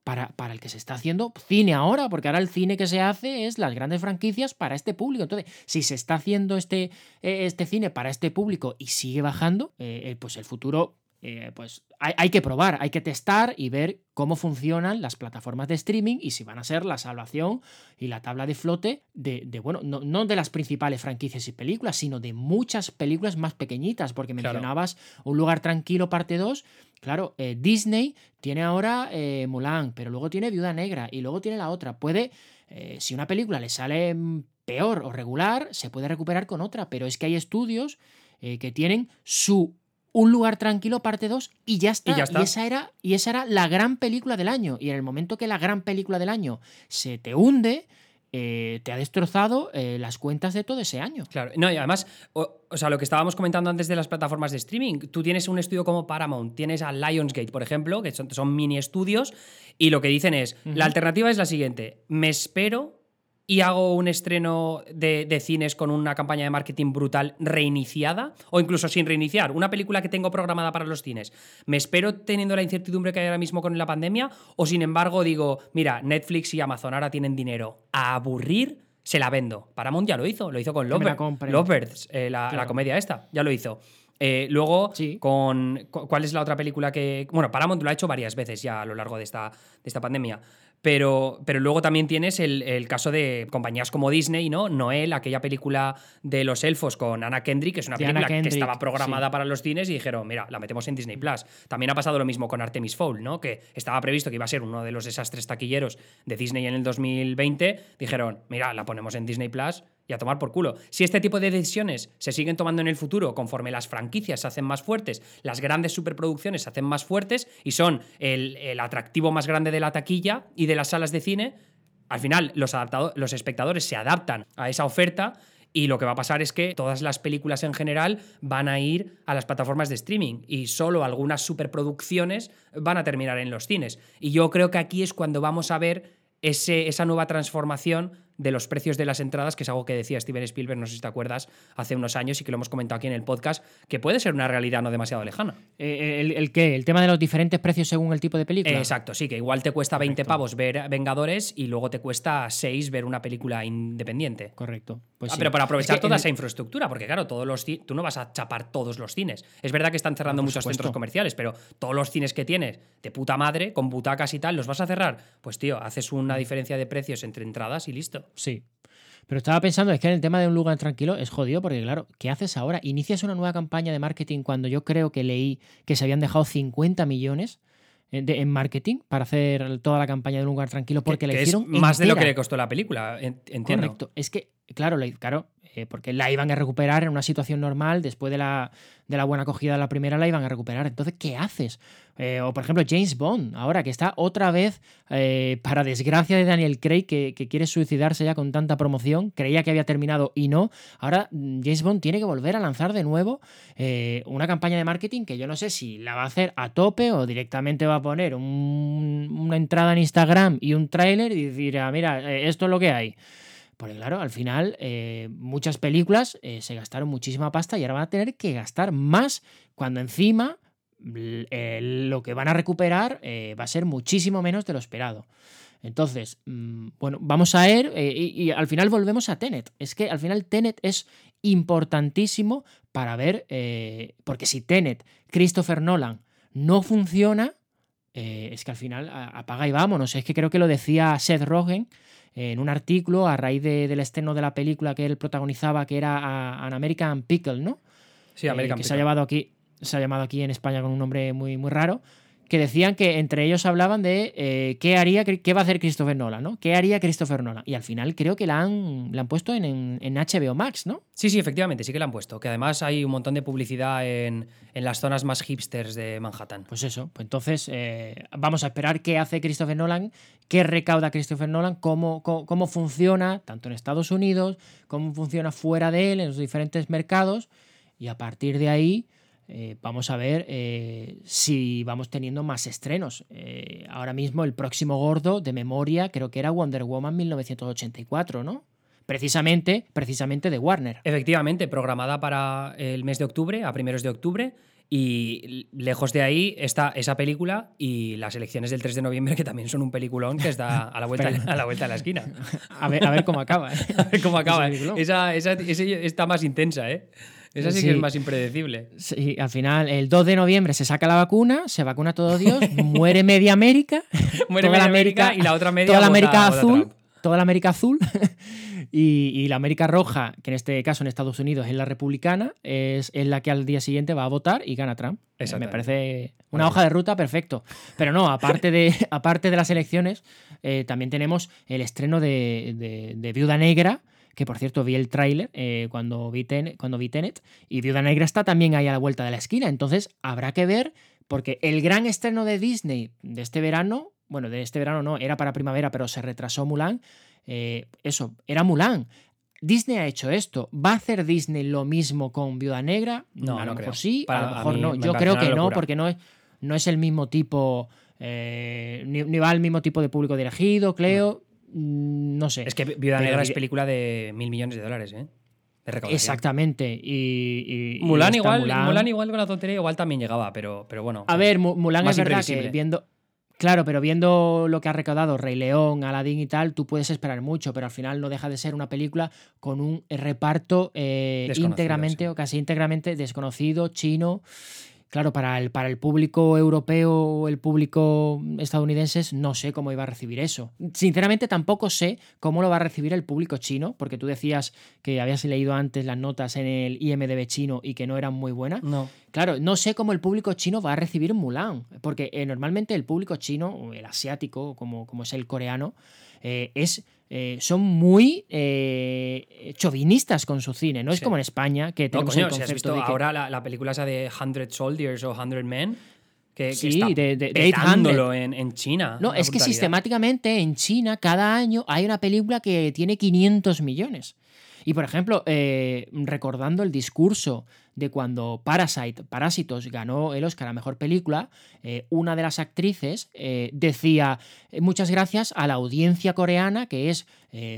para, para, el que se está haciendo cine ahora, porque ahora el cine que se hace es las grandes franquicias para este público. Entonces, si se está haciendo este, eh, este cine para este público y sigue bajando, eh, eh, pues el futuro eh, pues hay, que probar, hay que testar y ver cómo funcionan las plataformas de streaming y si van a ser la salvación y la tabla de flote de, bueno, no, de las principales franquicias y películas, sino de muchas películas más pequeñitas, porque mencionabas Un lugar tranquilo, parte 2. Claro, eh, Disney tiene ahora eh, Mulan, pero luego tiene Viuda Negra y luego tiene la otra. Puede, si una película le sale peor o regular, se puede recuperar con otra, pero es que hay estudios que tienen su un lugar tranquilo, parte 2, y ya está. Y, esa era, y esa era la gran película del año. Y en el momento que la gran película del año se te hunde, eh, te ha destrozado eh, las cuentas de todo ese año. Claro, no, y además, o, sea, lo que estábamos comentando antes de las plataformas de streaming, tú tienes un estudio como Paramount, tienes a Lionsgate, por ejemplo, que son, mini estudios, y lo que dicen es, la alternativa es la siguiente, me espero y hago un estreno de, cines con una campaña de marketing brutal reiniciada, o incluso sin reiniciar, una película que tengo programada para los cines, ¿me espero teniendo la incertidumbre que hay ahora mismo con la pandemia? ¿O sin embargo digo, mira, Netflix y Amazon ahora tienen dinero a aburrir? Se la vendo. Paramount ya lo hizo, lo hizo con Lovebirds, eh, la, la comedia esta, ya lo hizo. Eh, luego, con. ¿Cuál es la otra película que. Bueno, Paramount lo ha hecho varias veces ya a lo largo de esta, de esta pandemia. Pero, pero luego también tienes el, caso de compañías como Disney, ¿no? Noel, aquella película de los elfos con Anna Kendrick, que es una película que estaba programada para los cines y dijeron, mira, la metemos en Disney Plus. También ha pasado lo mismo con Artemis Fowl, ¿no? Que estaba previsto que iba a ser uno de los desastres taquilleros de Disney en el 2020. Dijeron, mira, la ponemos en Disney Plus y a tomar por culo. Si este tipo de decisiones se siguen tomando en el futuro conforme las franquicias se hacen más fuertes, las grandes superproducciones se hacen más fuertes y son el, atractivo más grande de la taquilla y de las salas de cine, al final los, los espectadores se adaptan a esa oferta y lo que va a pasar es que todas las películas en general van a ir a las plataformas de streaming y solo algunas superproducciones van a terminar en los cines. Y yo creo que aquí es cuando vamos a ver ese, esa nueva transformación de los precios de las entradas, que es algo que decía Steven Spielberg, no sé si te acuerdas, hace unos años y que lo hemos comentado aquí en el podcast, que puede ser una realidad no demasiado lejana. Eh, eh, ¿El, qué? ¿El tema de los diferentes precios según el tipo de película? exacto, sí, que igual te cuesta 20 pavos ver Vengadores y luego te cuesta 6 ver una película independiente. Correcto. Pues ah, Pero para aprovechar toda esa infraestructura, porque claro, todos los tú no vas a chapar todos los cines. Es verdad que están cerrando muchos centros comerciales, pero todos los cines que tienes de puta madre, con butacas y tal, ¿los vas a cerrar? Pues tío, haces una diferencia de precios entre entradas y listo. Sí, pero estaba pensando, es que en el tema de un lugar tranquilo es jodido porque, claro, ¿qué haces ahora? ¿Inicias una nueva campaña de marketing cuando yo creo que leí que se habían dejado 50 millones en marketing para hacer toda la campaña de un lugar tranquilo porque le hicieron más de lo que le costó la película, entiendo. Correcto. Es que, claro, claro, eh, porque la iban a recuperar en una situación normal, después de la, de la buena acogida de la primera la iban a recuperar. Entonces, ¿qué haces? Eh, o por ejemplo, James Bond, ahora que está otra vez, eh, para desgracia de Daniel Craig, que, quiere suicidarse ya con tanta promoción, creía que había terminado y no. Ahora mm, James Bond tiene que volver a lanzar de nuevo una campaña de marketing que yo no sé si la va a hacer a tope o directamente va a poner una entrada en Instagram y un tráiler y decir, ah, mira, esto es lo que hay. Porque claro, al final eh, muchas películas eh, se gastaron muchísima pasta y ahora van a tener que gastar más cuando encima eh, lo que van a recuperar va a ser muchísimo menos de lo esperado. Entonces, mm, bueno, vamos a ver y, y, al final volvemos a Tenet. Es que al final Tenet es importantísimo para ver, porque si Tenet, Christopher Nolan, no funciona, es que al final apaga y vámonos. Es que creo que lo decía Seth Rogen en un artículo a raíz del estreno de la película que él protagonizaba, que era An American Pickle, ¿no? Sí, American eh, que Se ha, llamado aquí, se ha llamado aquí en España con un nombre muy, muy raro que decían que entre ellos hablaban de eh, qué haría, qué va a hacer Christopher Nolan, ¿no? ¿Qué haría Christopher Nolan? Y al final creo que la han, la han puesto en, HBO Max, ¿no? Sí, sí, efectivamente, sí que la han puesto. Que además hay un montón de publicidad en, las zonas más hipsters de Manhattan. Pues eso, pues entonces eh, vamos a esperar qué hace Christopher Nolan, qué recauda Christopher Nolan, cómo, cómo funciona, tanto en Estados Unidos, cómo funciona fuera de él, en los diferentes mercados. Y a partir de ahí eh, vamos a ver eh, si vamos teniendo más estrenos. Eh, ahora mismo el próximo gordo de memoria creo que era Wonder Woman 1984, ¿no? Precisamente, precisamente de Warner. Efectivamente, programada para el mes de octubre, a primeros de octubre. Y lejos de ahí está esa película y las elecciones del 3 de noviembre, que también son un peliculón que está a la vuelta, a la, vuelta de la esquina. A ver, a ver cómo acaba. a ver cómo acaba. Esa, esa, está más intensa, ¿eh? Esa sí, que es más impredecible. Sí, al final, el 2 de noviembre se saca la vacuna, se vacuna todo Dios, muere media América. muere media América, y la otra media. Toda la América azul. Toda la América azul. y, la América roja, que en este caso en Estados Unidos es la republicana, es, la que al día siguiente va a votar y gana Trump. Me parece una hoja de ruta perfecto. Pero no, aparte de, aparte de las elecciones, eh, también tenemos el estreno de Viuda Negra que por cierto vi el tráiler eh, cuando, vi cuando vi Tenet, y Viuda Negra está también ahí a la vuelta de la esquina, entonces habrá que ver, porque el gran estreno de Disney de este verano, bueno, de este verano no, era para primavera, pero se retrasó Mulan, eh, eso, era Mulan. Disney ha hecho esto. ¿Va a hacer Disney lo mismo con Viuda Negra? No, a lo mejor sí, a lo mejor no. Yo creo que no, porque no es, no es el mismo tipo, eh, ni, va al mismo tipo de público dirigido, Cleo. Mm, no sé. Es que Viuda Negra es película de mil millones de dólares, ¿eh? Exactamente. Y, Mulan, igual, Mulan. igual con la tontería igual también llegaba, pero, pero bueno. A ver, Mulan es verdad que viendo. Claro, pero viendo lo que ha recaudado Rey León, Aladdin y tal, tú puedes esperar mucho, pero al final no deja de ser una película con un reparto eh, íntegramente o casi íntegramente desconocido, chino claro, para el, para el público europeo o el público estadounidense no sé cómo iba a recibir eso. Sinceramente tampoco sé cómo lo va a recibir el público chino, porque tú decías que habías leído antes las notas en el IMDB chino y que no eran muy buenas. No. Claro, no sé cómo el público chino va a recibir Mulan, porque eh, normalmente el público chino, o el asiático, como, como es el coreano, eh, es eh, son muy eh, chauvinistas con su cine. No es como en España, que tenemos el concepto visto ahora la, película esa de 100 Soldiers o 100 Men, que, sí, de, de, en, en, China. No, es que sistemáticamente en China cada año hay una película que tiene 500 millones. Y por ejemplo, eh, recordando el discurso de cuando Parasite, Parásitos ganó el Oscar a Mejor Película, eh, una de las actrices eh, decía muchas gracias a la audiencia coreana que es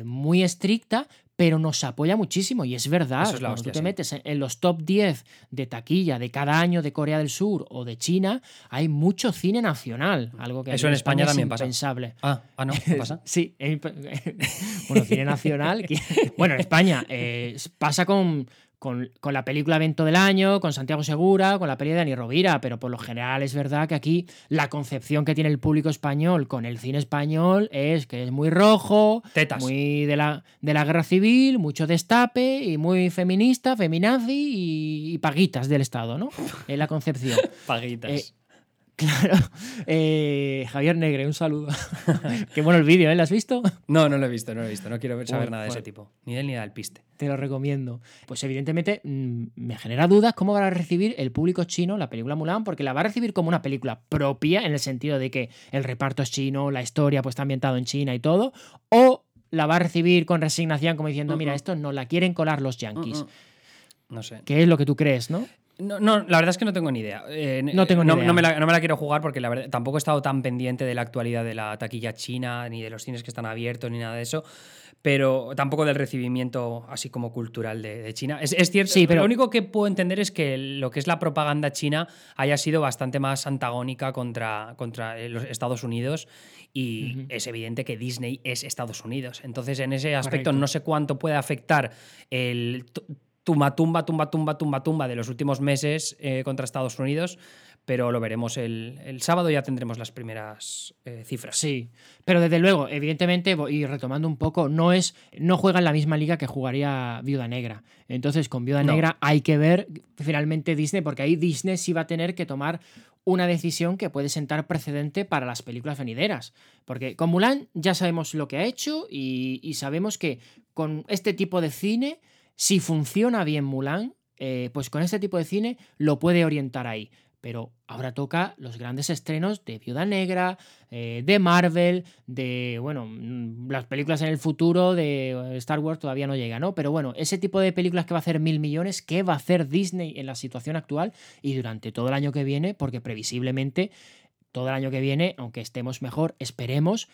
muy estricta, pero nos apoya muchísimo y es verdad. Cuando tú te metes en los top 10 de taquilla de cada año de Corea del Sur o de China, hay mucho cine nacional, algo que Eso en España, también pasa. Impensable. Ah, ah, no, ¿qué pasa? sí, bueno, cine nacional. bueno, en España eh, pasa con con, la película Evento del Año, con Santiago Segura, con la peli de Dani Rovira, pero por lo general es verdad que aquí la concepción que tiene el público español con el cine español es que es muy rojo, muy de la, de la guerra civil, mucho destape y muy feminista, feminazi y, paguitas del Estado, ¿no? Es la concepción. paguitas. Eh, Claro. Eh, Javier Negre, un saludo. Qué bueno el vídeo, ¿eh? ¿Lo has visto? No, no lo he visto, no lo he visto. No quiero saber nada de ese tipo. Ni de él ni del piste. Te lo recomiendo. Pues evidentemente mm, me genera dudas cómo va a recibir el público chino la película Mulan, porque la va a recibir como una película propia, en el sentido de que el reparto es chino, la historia pues está ambientado en China y todo, o la va a recibir con resignación como diciendo, mira, esto no la quieren colar los yankees. No sé. ¿Qué es lo que tú crees, no? No, no, la verdad es que no tengo ni idea. Eh, no tengo ni no, idea. No me, la, quiero jugar porque la verdad tampoco he estado tan pendiente de la actualidad de la taquilla china, ni de los cines que están abiertos, ni nada de eso. Pero tampoco del recibimiento así como cultural de, China. Es, cierto, sí, pero lo único que puedo entender es que lo que es la propaganda china haya sido bastante más antagónica contra, contra los Estados Unidos y es evidente que Disney es Estados Unidos. Entonces, en ese aspecto no sé cuánto puede afectar el tumba, tumba, tumba, tumba, tumba, tumba de los últimos meses eh, contra Estados Unidos, pero lo veremos el, el sábado, ya tendremos las primeras eh, cifras. Sí, pero desde luego, evidentemente, y retomando un poco, no es no juega en la misma liga que jugaría Viuda Negra. Entonces, con Viuda Negra hay que ver finalmente Disney, porque ahí Disney sí va a tener que tomar una decisión que puede sentar precedente para las películas venideras. Porque con Mulan ya sabemos lo que ha hecho y, y sabemos que con este tipo de cine si funciona bien Mulan, eh, pues con este tipo de cine lo puede orientar ahí. Pero ahora toca los grandes estrenos de Viuda Negra, eh, de Marvel, de, bueno, mm, las películas en el futuro de Star Wars todavía no llega, ¿no? Pero bueno, ese tipo de películas que va a hacer mil millones, ¿qué va a hacer Disney en la situación actual y durante todo el año que viene? Porque previsiblemente todo el año que viene, aunque estemos mejor, esperemos,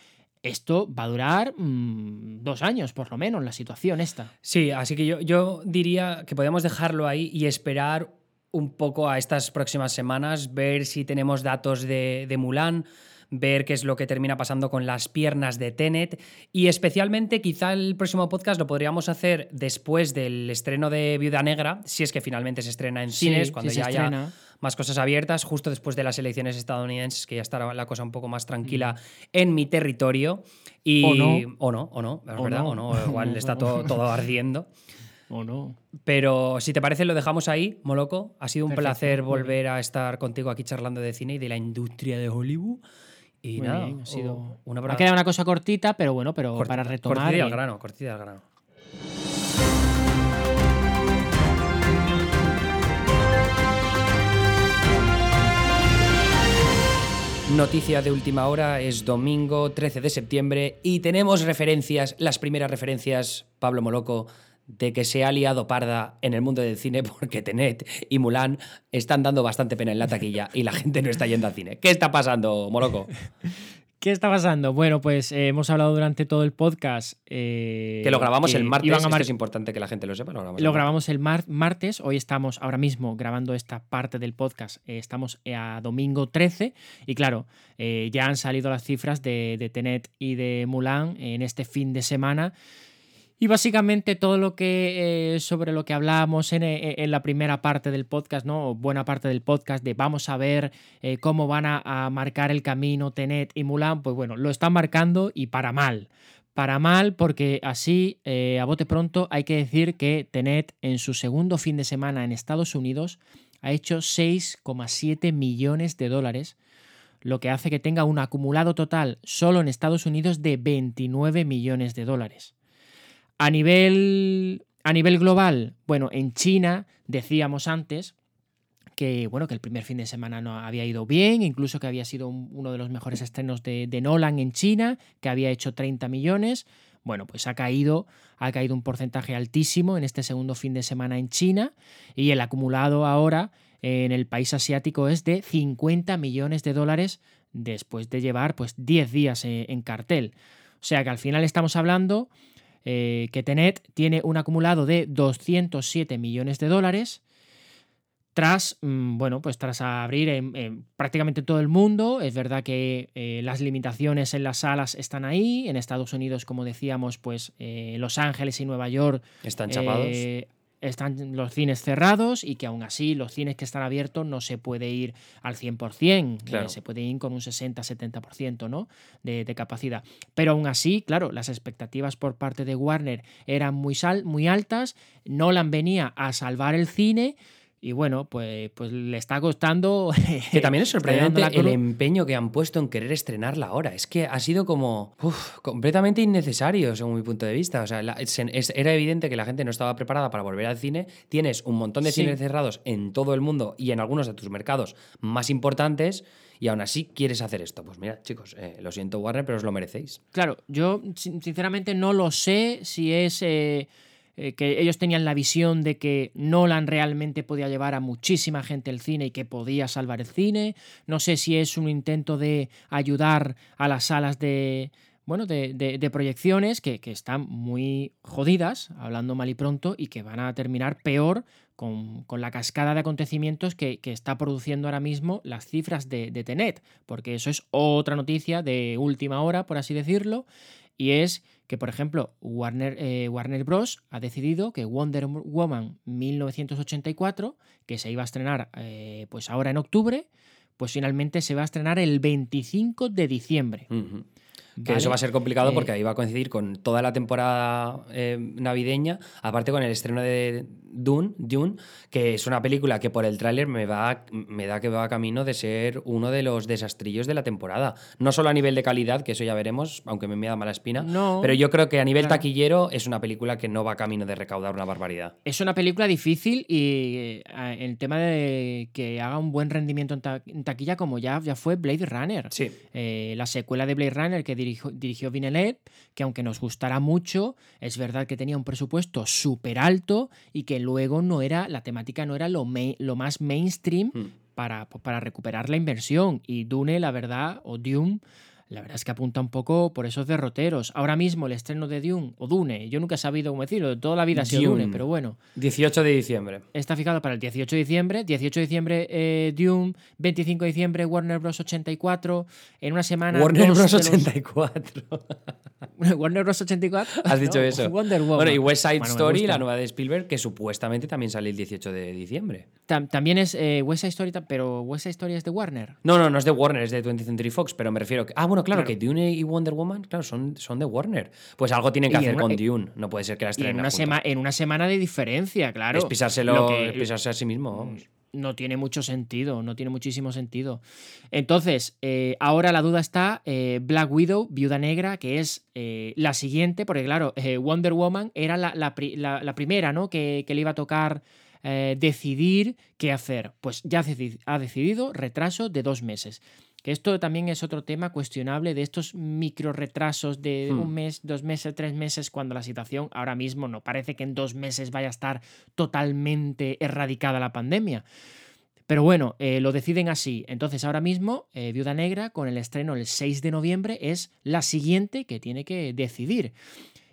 esto va a durar mm, dos años, por lo menos, la situación esta. Sí, así que yo, yo diría que podemos dejarlo ahí y esperar un poco a estas próximas semanas, ver si tenemos datos de, de Mulan, ver qué es lo que termina pasando con las piernas de Tenet y especialmente quizá el próximo podcast lo podríamos hacer después del estreno de Viuda Negra, si es que finalmente se estrena en cines, cuando ya haya más cosas abiertas, justo después de las elecciones estadounidenses, que ya estará la cosa un poco más tranquila mm. en mi territorio. Y, o no, o no, o no es verdad, o no, igual está todo, todo ardiendo. O no. Pero si te parece, lo dejamos ahí, Moloco. Ha sido un placer volver a estar contigo aquí charlando de cine y de la industria de Hollywood. Y nada, ha sido una Ha quedado una cosa cortita, pero bueno, pero para retomar. Cortita al grano, cortita al grano. Noticia de última hora, es domingo 13 de septiembre y tenemos referencias, las primeras referencias, Pablo Moloco, de que se ha liado parda en el mundo del cine porque Tenet y Mulan están dando bastante pena en la taquilla y la gente no está yendo al cine. ¿Qué está pasando, Moloco? ¿Qué está pasando? Bueno, pues eh, hemos hablado durante todo el podcast. Eh, que lo grabamos el martes. es importante que la gente lo sepa. Lo grabamos, el, martes. Hoy estamos ahora mismo grabando esta parte del podcast. Eh, estamos a domingo 13. Y claro, ya han salido las cifras de, de Tenet y de Mulan en este fin de semana. Y básicamente todo lo que sobre lo que hablábamos en, la primera parte del podcast, ¿no? buena parte del podcast de vamos a ver cómo van a, marcar el camino Tenet y Mulan, pues bueno, lo están marcando y para mal. Para mal, porque así, a bote pronto, hay que decir que Tenet en su segundo fin de semana en Estados Unidos ha hecho 6,7 millones de dólares, lo que hace que tenga un acumulado total solo en Estados Unidos de 29 millones de dólares. A nivel, a nivel global, bueno, en China decíamos antes que, bueno, que el primer fin de semana no había ido bien, incluso que había sido uno de los mejores estrenos de, Nolan en China, que había hecho 30 millones. Bueno, pues ha caído, ha caído un porcentaje altísimo en este segundo fin de semana en China y el acumulado ahora en el país asiático es de 50 millones de dólares después de llevar pues 10 días eh, en cartel. O sea que al final estamos hablando eh, que Tenet tiene un acumulado de 207 millones de dólares tras, mm, bueno, pues tras abrir en, prácticamente todo el mundo. Es verdad que eh, las limitaciones en las salas están ahí. En Estados Unidos, como decíamos, pues eh, Los Ángeles y Nueva York están chapados están los cines cerrados y que aún así los cines que están abiertos no se puede ir al 100%, eh, se puede ir con un 60-70% ¿no? de, de, capacidad. Pero aún así, claro, las expectativas por parte de Warner eran muy, sal, muy altas, Nolan venía a salvar el cine y bueno, pues, pues le está costando. Que también es sorprendente el empeño que han puesto en querer estrenarla ahora. Es que ha sido como completamente innecesario, según mi punto de vista. O sea, era evidente que la gente no estaba preparada para volver al cine. Tienes un montón de cines cerrados en todo el mundo y en algunos de tus mercados más importantes. Y aún así quieres hacer esto. Pues mira, chicos, eh, lo siento, Warner, pero os lo merecéis. Claro, yo sinceramente no lo sé si es. Eh, eh, que ellos tenían la visión de que Nolan realmente podía llevar a muchísima gente al cine y que podía salvar el cine. No sé si es un intento de ayudar a las salas de, bueno, de, proyecciones que, están muy jodidas, hablando mal y pronto, y que van a terminar peor con, la cascada de acontecimientos que, está produciendo ahora mismo las cifras de, de Tenet, porque eso es otra noticia de última hora, por así decirlo, y es que, por ejemplo, Warner, eh, Warner Bros. ha decidido que Wonder Woman 1984, que se iba a estrenar eh, pues ahora en octubre, pues finalmente se va a estrenar el 25 de diciembre. Que eso va a ser complicado porque eh, ahí va a coincidir con toda la temporada eh, navideña, aparte con el estreno de Dune, Dune, que es una película que por el tráiler me, va, me da que va a camino de ser uno de los desastrillos de la temporada. No solo a nivel de calidad, que eso ya veremos, aunque me, me da mala espina, pero yo creo que a nivel taquillero es una película que no va a camino de recaudar una barbaridad. Es una película difícil y eh, el tema de que haga un buen rendimiento en, taquilla como ya, ya fue Blade Runner. Sí. la secuela de Blade Runner que dirigió, dirigió que aunque nos gustara mucho, es verdad que tenía un presupuesto súper alto y que luego no era, la temática no era lo, lo más mainstream hmm. para, para recuperar la inversión. Y Dune, la verdad, o Dune, la verdad es que apunta un poco por esos derroteros. Ahora mismo el estreno de Dune, o Dune, yo nunca he sabido cómo decirlo, toda la vida ha sido Dune, pero bueno. 18 de diciembre. Está fijado para el 18 de diciembre. 18 de diciembre eh, Dune, 25 de diciembre Warner Bros. 84. En una semana. Warner Bros. 84. Warner Bros. 84. Has dicho eso. Wonder Woman. Bueno, y West Side Story, la nueva de Spielberg, que supuestamente también sale el 18 de diciembre. también es eh, West Side Story, pero West Side Story es de Warner. No, no, no es de Warner, es de 20th Century Fox, pero me refiero que. Ah, bueno, claro, que Dune y Wonder Woman, claro, son, son de Warner. Pues algo tienen que hacer con eh, Dune. No puede ser que las estrenen. En una, en una semana de diferencia, claro. Es pisárselo, pisarse a sí mismo, No tiene mucho sentido, no tiene muchísimo sentido. Entonces, eh, ahora la duda está eh, Black Widow, Viuda Negra, que es la siguiente, porque claro, Wonder Woman era la, primera, ¿no? Que, que, le iba a tocar decidir qué hacer. Pues ya ha decidido retraso de dos meses. Que esto también es otro tema cuestionable de estos micro retrasos de un hmm. mes, dos meses, tres meses, cuando la situación ahora mismo no parece que en dos meses vaya a estar totalmente erradicada la pandemia. Pero bueno, eh, lo deciden así. Entonces ahora mismo eh, Viuda Negra con el estreno el 6 de noviembre es la siguiente que tiene que decidir.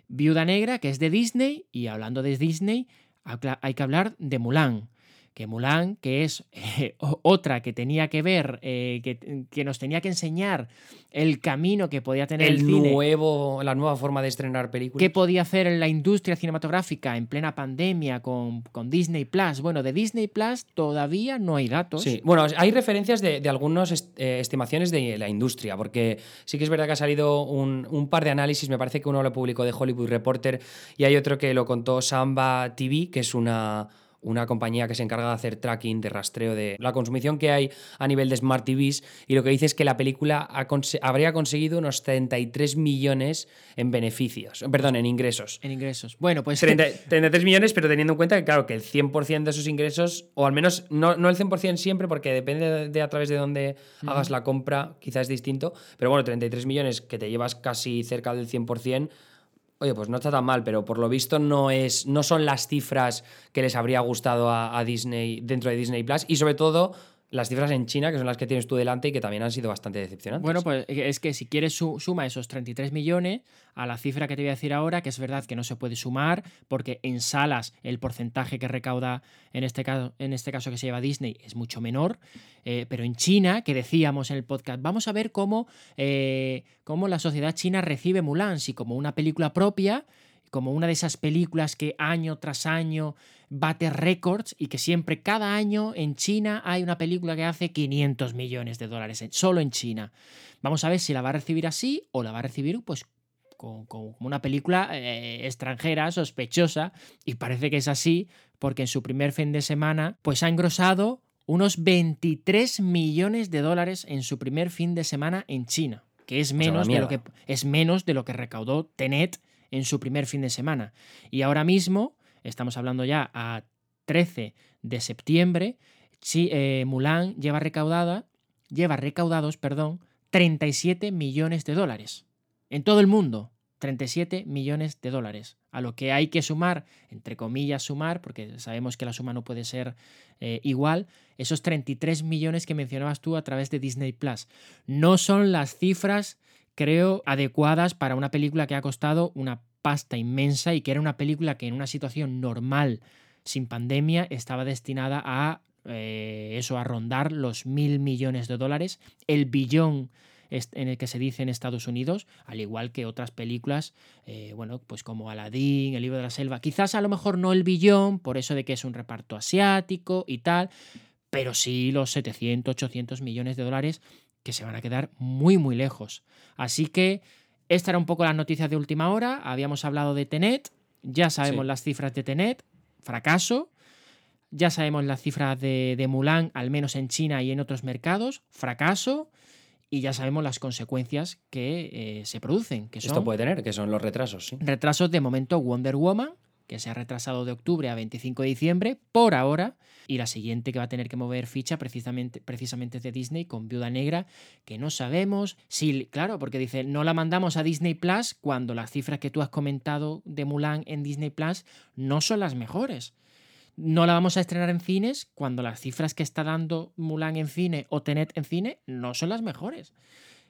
Viuda Negra, que es de Disney, y hablando de Disney, hay que hablar de Mulan que Mulan, que es eh, otra que tenía que ver, eh, que, nos tenía que enseñar el camino que podía tener el, nuevo, la nueva forma de estrenar películas. ¿Qué podía hacer en la industria cinematográfica en plena pandemia con, Disney Plus? Bueno, de Disney Plus todavía no hay datos. Sí, bueno, hay referencias de, algunas eh, estimaciones de la industria, porque sí que es verdad que ha salido un, un, par de análisis, me parece que uno lo publicó de Hollywood Reporter y hay otro que lo contó Samba TV, que es una una compañía que se encarga de hacer tracking, de rastreo de la consumición que hay a nivel de Smart TVs, y lo que dice es que la película habría conseguido unos 33 millones en beneficios, perdón, en ingresos. En ingresos. Bueno, pues... 33 millones, pero teniendo en cuenta que, claro, que el 100% de esos ingresos, o al menos no, no el 100% siempre, porque depende de, a través de dónde hagas la compra, quizás es distinto, pero bueno, 33 millones que te llevas casi cerca del 100%, Oye, pues no está tan mal, pero por lo visto no, es, no son las cifras que les habría gustado a, Disney dentro de Disney Plus y sobre todo las cifras en China, que son las que tienes tú delante y que también han sido bastante decepcionantes. Bueno, pues es que si quieres suma esos 33 millones a la cifra que te voy a decir ahora, que es verdad que no se puede sumar, porque en salas el porcentaje que recauda en este caso, en este caso que se lleva Disney es mucho menor, eh, pero en China, que decíamos en el podcast, vamos a ver cómo, eh, cómo la sociedad china recibe Mulan, si como una película propia, como una de esas películas que año tras año bate récords y que siempre, cada año en China hay una película que hace 500 millones de dólares, solo en China. Vamos a ver si la va a recibir así o la va a recibir pues como una película eh, extranjera, sospechosa, y parece que es así, porque en su primer fin de semana, pues ha engrosado unos 23 millones de dólares en su primer fin de semana en China, que es menos, de lo que, es menos de lo que recaudó Tenet en su primer fin de semana. Y ahora mismo, estamos hablando ya a 13 de septiembre, eh, Mulan lleva recaudada, lleva recaudados, perdón, 37 millones de dólares. En todo el mundo, 37 millones de dólares. A lo que hay que sumar, entre comillas, sumar, porque sabemos que la suma no puede ser eh, igual, esos 33 millones que mencionabas tú a través de Disney Plus. No son las cifras creo, adecuadas para una película que ha costado una pasta inmensa y que era una película que en una situación normal, sin pandemia, estaba destinada a eh, eso, a rondar los mil millones de dólares, el billón en el que se dice en Estados Unidos, al igual que otras películas, eh, bueno, pues como Aladdin, El libro de la selva, quizás a lo mejor no el billón, por eso de que es un reparto asiático y tal, pero sí los 700, 800 millones de dólares que se van a quedar muy, muy lejos. Así que esta era un poco la noticia de última hora. Habíamos hablado de Tenet, ya sabemos las cifras de Tenet, fracaso. Ya sabemos las cifras de, de, Mulan, al menos en China y en otros mercados, fracaso. Y ya sabemos las consecuencias que eh, se producen. Que Esto puede tener, que son los retrasos. Sí. Retrasos de momento Wonder Woman, que se ha retrasado de octubre a 25 de diciembre, por ahora, y la siguiente que va a tener que mover ficha precisamente, precisamente de Disney con Viuda Negra, que no sabemos si, claro, porque dice, no la mandamos a Disney Plus cuando las cifras que tú has comentado de Mulan en Disney Plus no son las mejores. No la vamos a estrenar en cines cuando las cifras que está dando Mulan en cine o Tenet en cine no son las mejores.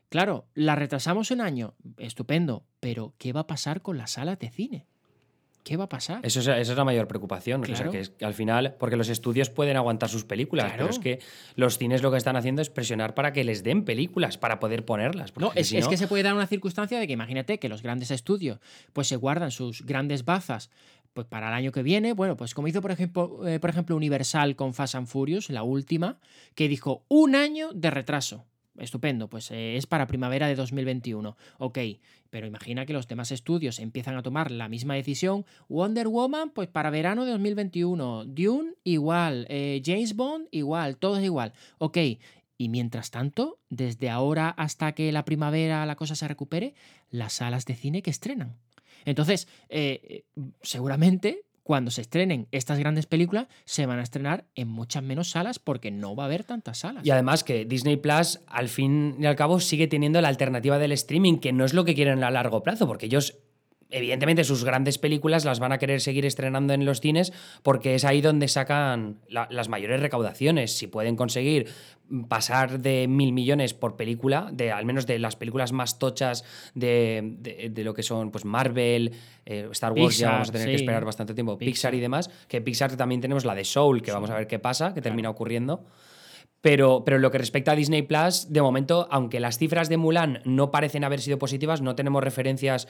Claro, la retrasamos un año, estupendo, pero ¿qué va a pasar con las salas de cine? ¿Qué va a pasar? Eso es, esa es la mayor preocupación. que, es, al final, porque los estudios pueden aguantar sus películas, pero es que los cines lo que están haciendo es presionar para que les den películas, para poder ponerlas. No, es, es, que se puede dar una circunstancia de que imagínate que los grandes estudios pues se guardan sus grandes bazas pues para el año que viene. Bueno, pues como hizo por ejemplo, eh, por ejemplo Universal con Fast and Furious, la última, que dijo un año de retraso estupendo, pues eh, es para primavera de 2021. Ok, pero imagina que los demás estudios empiezan a tomar la misma decisión. Wonder Woman, pues para verano de 2021. Dune, igual. Eh, James Bond, igual. Todo es igual. Ok, y mientras tanto, desde ahora hasta que la primavera la cosa se recupere, las salas de cine que estrenan. Entonces, eh, seguramente cuando se estrenen estas grandes películas, se van a estrenar en muchas menos salas porque no va a haber tantas salas. Y además que Disney Plus, al fin y al cabo, sigue teniendo la alternativa del streaming, que no es lo que quieren a largo plazo, porque ellos evidentemente sus grandes películas las van a querer seguir estrenando en los cines porque es ahí donde sacan las mayores recaudaciones. Si pueden conseguir pasar de mil millones por película, de al menos de las películas más tochas de, lo que son pues Marvel, eh, Star Wars, ya vamos a tener que esperar bastante tiempo, Pixar. y demás, que Pixar también tenemos la de Soul, que vamos a ver qué pasa, que termina ocurriendo. Pero, pero lo que respecta a Disney Plus, de momento, aunque las cifras de Mulan no parecen haber sido positivas, no tenemos referencias,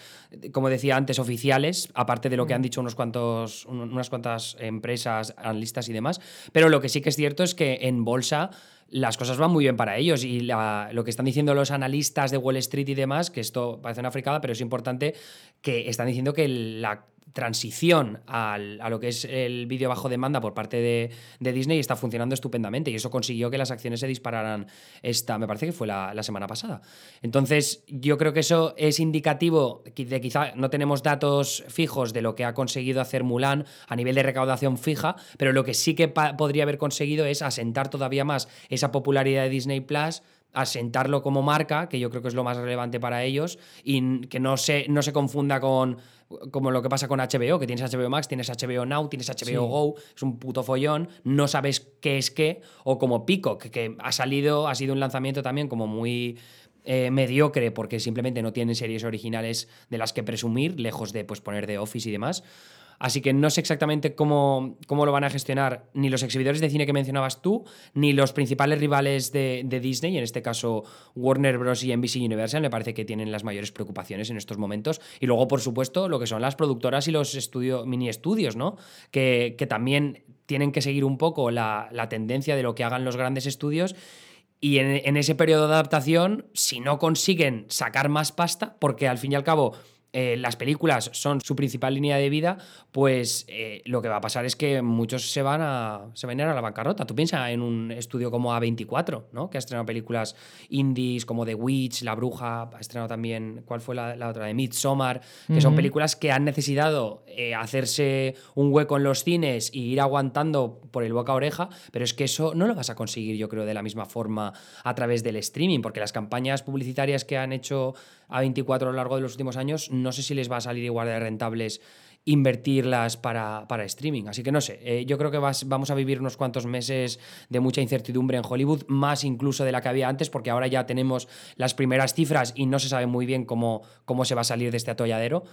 como decía antes, oficiales, aparte de lo que han dicho unos cuantos, unas cuantas empresas, analistas y demás. Pero lo que sí que es cierto es que en bolsa las cosas van muy bien para ellos. Y lo que están diciendo los analistas de Wall Street y demás, que esto parece una fricada, pero es importante que están diciendo que la transición a lo que es el vídeo bajo demanda por parte de, Disney está funcionando estupendamente y eso consiguió que las acciones se dispararan esta, me parece que fue la, semana pasada. Entonces, yo creo que eso es indicativo de quizá no tenemos datos fijos de lo que ha conseguido hacer Mulan a nivel de recaudación fija, pero lo que sí que podría haber conseguido es asentar todavía más esa popularidad de Disney Plus asentarlo como marca, que yo creo que es lo más relevante para ellos, y que no se, no se confunda con como lo que pasa con HBO, que tienes HBO Max, tienes HBO Now, tienes HBO Go, es un puto follón, no sabes qué es qué, o como Peacock, que ha salido, ha sido un lanzamiento también como muy eh, mediocre porque simplemente no tienen series originales de las que presumir, lejos de pues, poner The Office y demás. Así que no sé exactamente cómo, cómo, lo van a gestionar ni los exhibidores de cine que mencionabas tú, ni los principales rivales de, Disney, en este caso Warner Bros. y NBC Universal, me parece que tienen las mayores preocupaciones en estos momentos. Y luego, por supuesto, lo que son las productoras y los mini estudios, ¿no? Que, también tienen que seguir un poco la, tendencia de lo que hagan los grandes estudios. Y en, en, ese periodo de adaptación, si no consiguen sacar más pasta, porque al fin y al cabo eh, las películas son su principal línea de vida, pues eh, lo que va a pasar es que muchos se van a, se van a ir a la bancarrota. Tú piensas en un estudio como A24, ¿no? que ha estrenado películas indies como The Witch, La Bruja, ha estrenado también, ¿cuál fue la, otra? De Midsommar, que son películas que han necesitado eh, hacerse un hueco en los cines y ir aguantando por el boca a oreja, pero es que eso no lo vas a conseguir, yo creo, de la misma forma a través del streaming, porque las campañas publicitarias que han hecho A24 a lo largo de los últimos años no sé si les va a salir igual de rentables invertirlas para, para streaming. Así que no sé, eh, yo creo que vamos a vivir unos cuantos meses de mucha incertidumbre en Hollywood, más incluso de la que había antes, porque ahora ya tenemos las primeras cifras y no se sabe muy bien cómo, cómo se va a salir de este atolladero.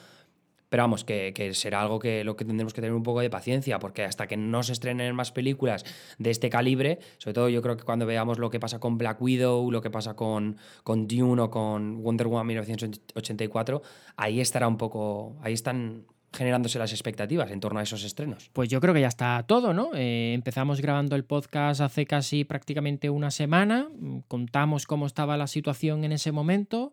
Pero vamos, que, será algo que lo que tendremos que tener un poco de paciencia, porque hasta que no se estrenen más películas de este calibre, sobre todo yo creo que cuando veamos lo que pasa con Black Widow, lo que pasa con, con Dune o con Wonder Woman 1984, ahí estará un poco, ahí están generándose las expectativas en torno a esos estrenos. Pues yo creo que ya está todo, ¿no? Eh, empezamos grabando el podcast hace casi prácticamente una semana, contamos cómo estaba la situación en ese momento.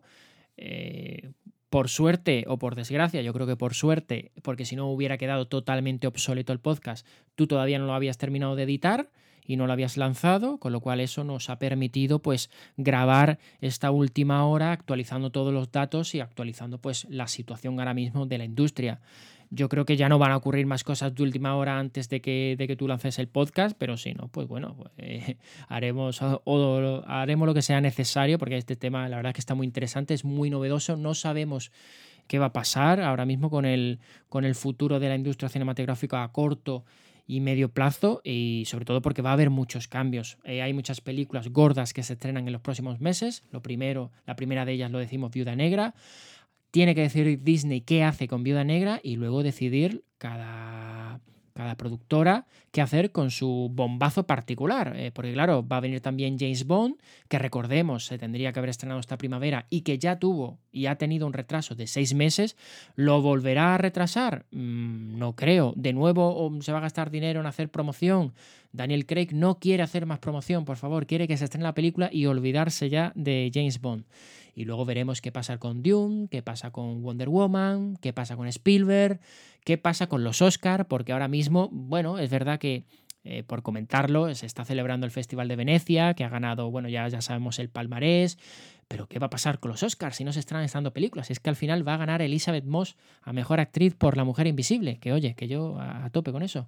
Eh, por suerte o por desgracia, yo creo que por suerte, porque si no hubiera quedado totalmente obsoleto el podcast, tú todavía no lo habías terminado de editar y no lo habías lanzado, con lo cual eso nos ha permitido pues grabar esta última hora actualizando todos los datos y actualizando pues la situación ahora mismo de la industria. Yo creo que ya no van a ocurrir más cosas de última hora antes de que, de que tú lances el podcast, pero si no, pues bueno, pues, eh, haremos, o, haremos lo que sea necesario, porque este tema la verdad que está muy interesante, es muy novedoso, no sabemos qué va a pasar ahora mismo con el, con el futuro de la industria cinematográfica a corto y medio plazo y sobre todo porque va a haber muchos cambios. Eh, hay muchas películas gordas que se estrenan en los próximos meses. Lo primero, la primera de ellas lo decimos Viuda Negra tiene que decidir Disney qué hace con Viuda Negra y luego decidir cada, cada productora qué hacer con su bombazo particular. Eh, porque claro, va a venir también James Bond, que recordemos, se tendría que haber estrenado esta primavera y que ya tuvo y ha tenido un retraso de seis meses. ¿Lo volverá a retrasar? Mm, no creo. De nuevo se va a gastar dinero en hacer promoción. Daniel Craig no quiere hacer más promoción, por favor, quiere que se estrene la película y olvidarse ya de James Bond. Y luego veremos qué pasa con Dune, qué pasa con Wonder Woman, qué pasa con Spielberg, qué pasa con los Oscar, porque ahora mismo, bueno, es verdad que eh, por comentarlo, se está celebrando el Festival de Venecia, que ha ganado, bueno, ya, ya sabemos el palmarés, pero ¿qué va a pasar con los Oscars si no se están estando películas? Es que al final va a ganar Elizabeth Moss a Mejor Actriz por La Mujer Invisible, que oye, que yo a tope con eso.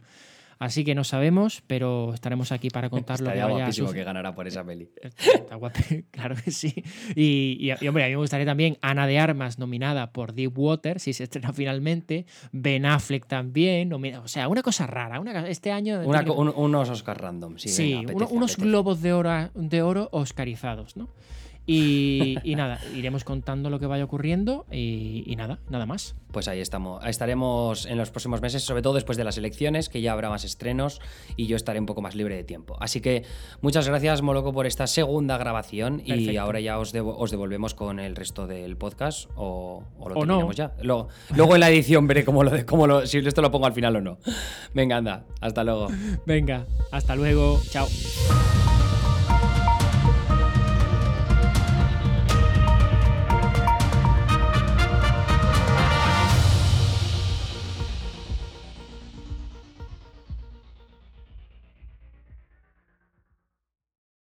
Así que no sabemos, pero estaremos aquí para contar lo que vaya guapísimo que ganara por esa peli. Está guapo, claro que sí. Y, hombre, a mí me gustaría también Ana de Armas nominada por Deep Water, si se estrena finalmente. Ben Affleck también. O sea, una cosa rara. este año. unos Oscars random, sí. Sí, unos globos de oro, de oro oscarizados, ¿no? Y, nada, iremos contando lo que vaya ocurriendo y, nada, nada más. Pues ahí estamos. Estaremos en los próximos meses, sobre todo después de las elecciones, que ya habrá más estrenos y yo estaré un poco más libre de tiempo. Así que muchas gracias, Moloco, por esta segunda grabación y ahora ya os, os, devolvemos con el resto del podcast o, lo terminamos ya. Luego, luego, en la edición veré cómo lo, cómo lo, si esto lo pongo al final o no. Venga, anda, hasta luego. Venga, hasta luego. Chao.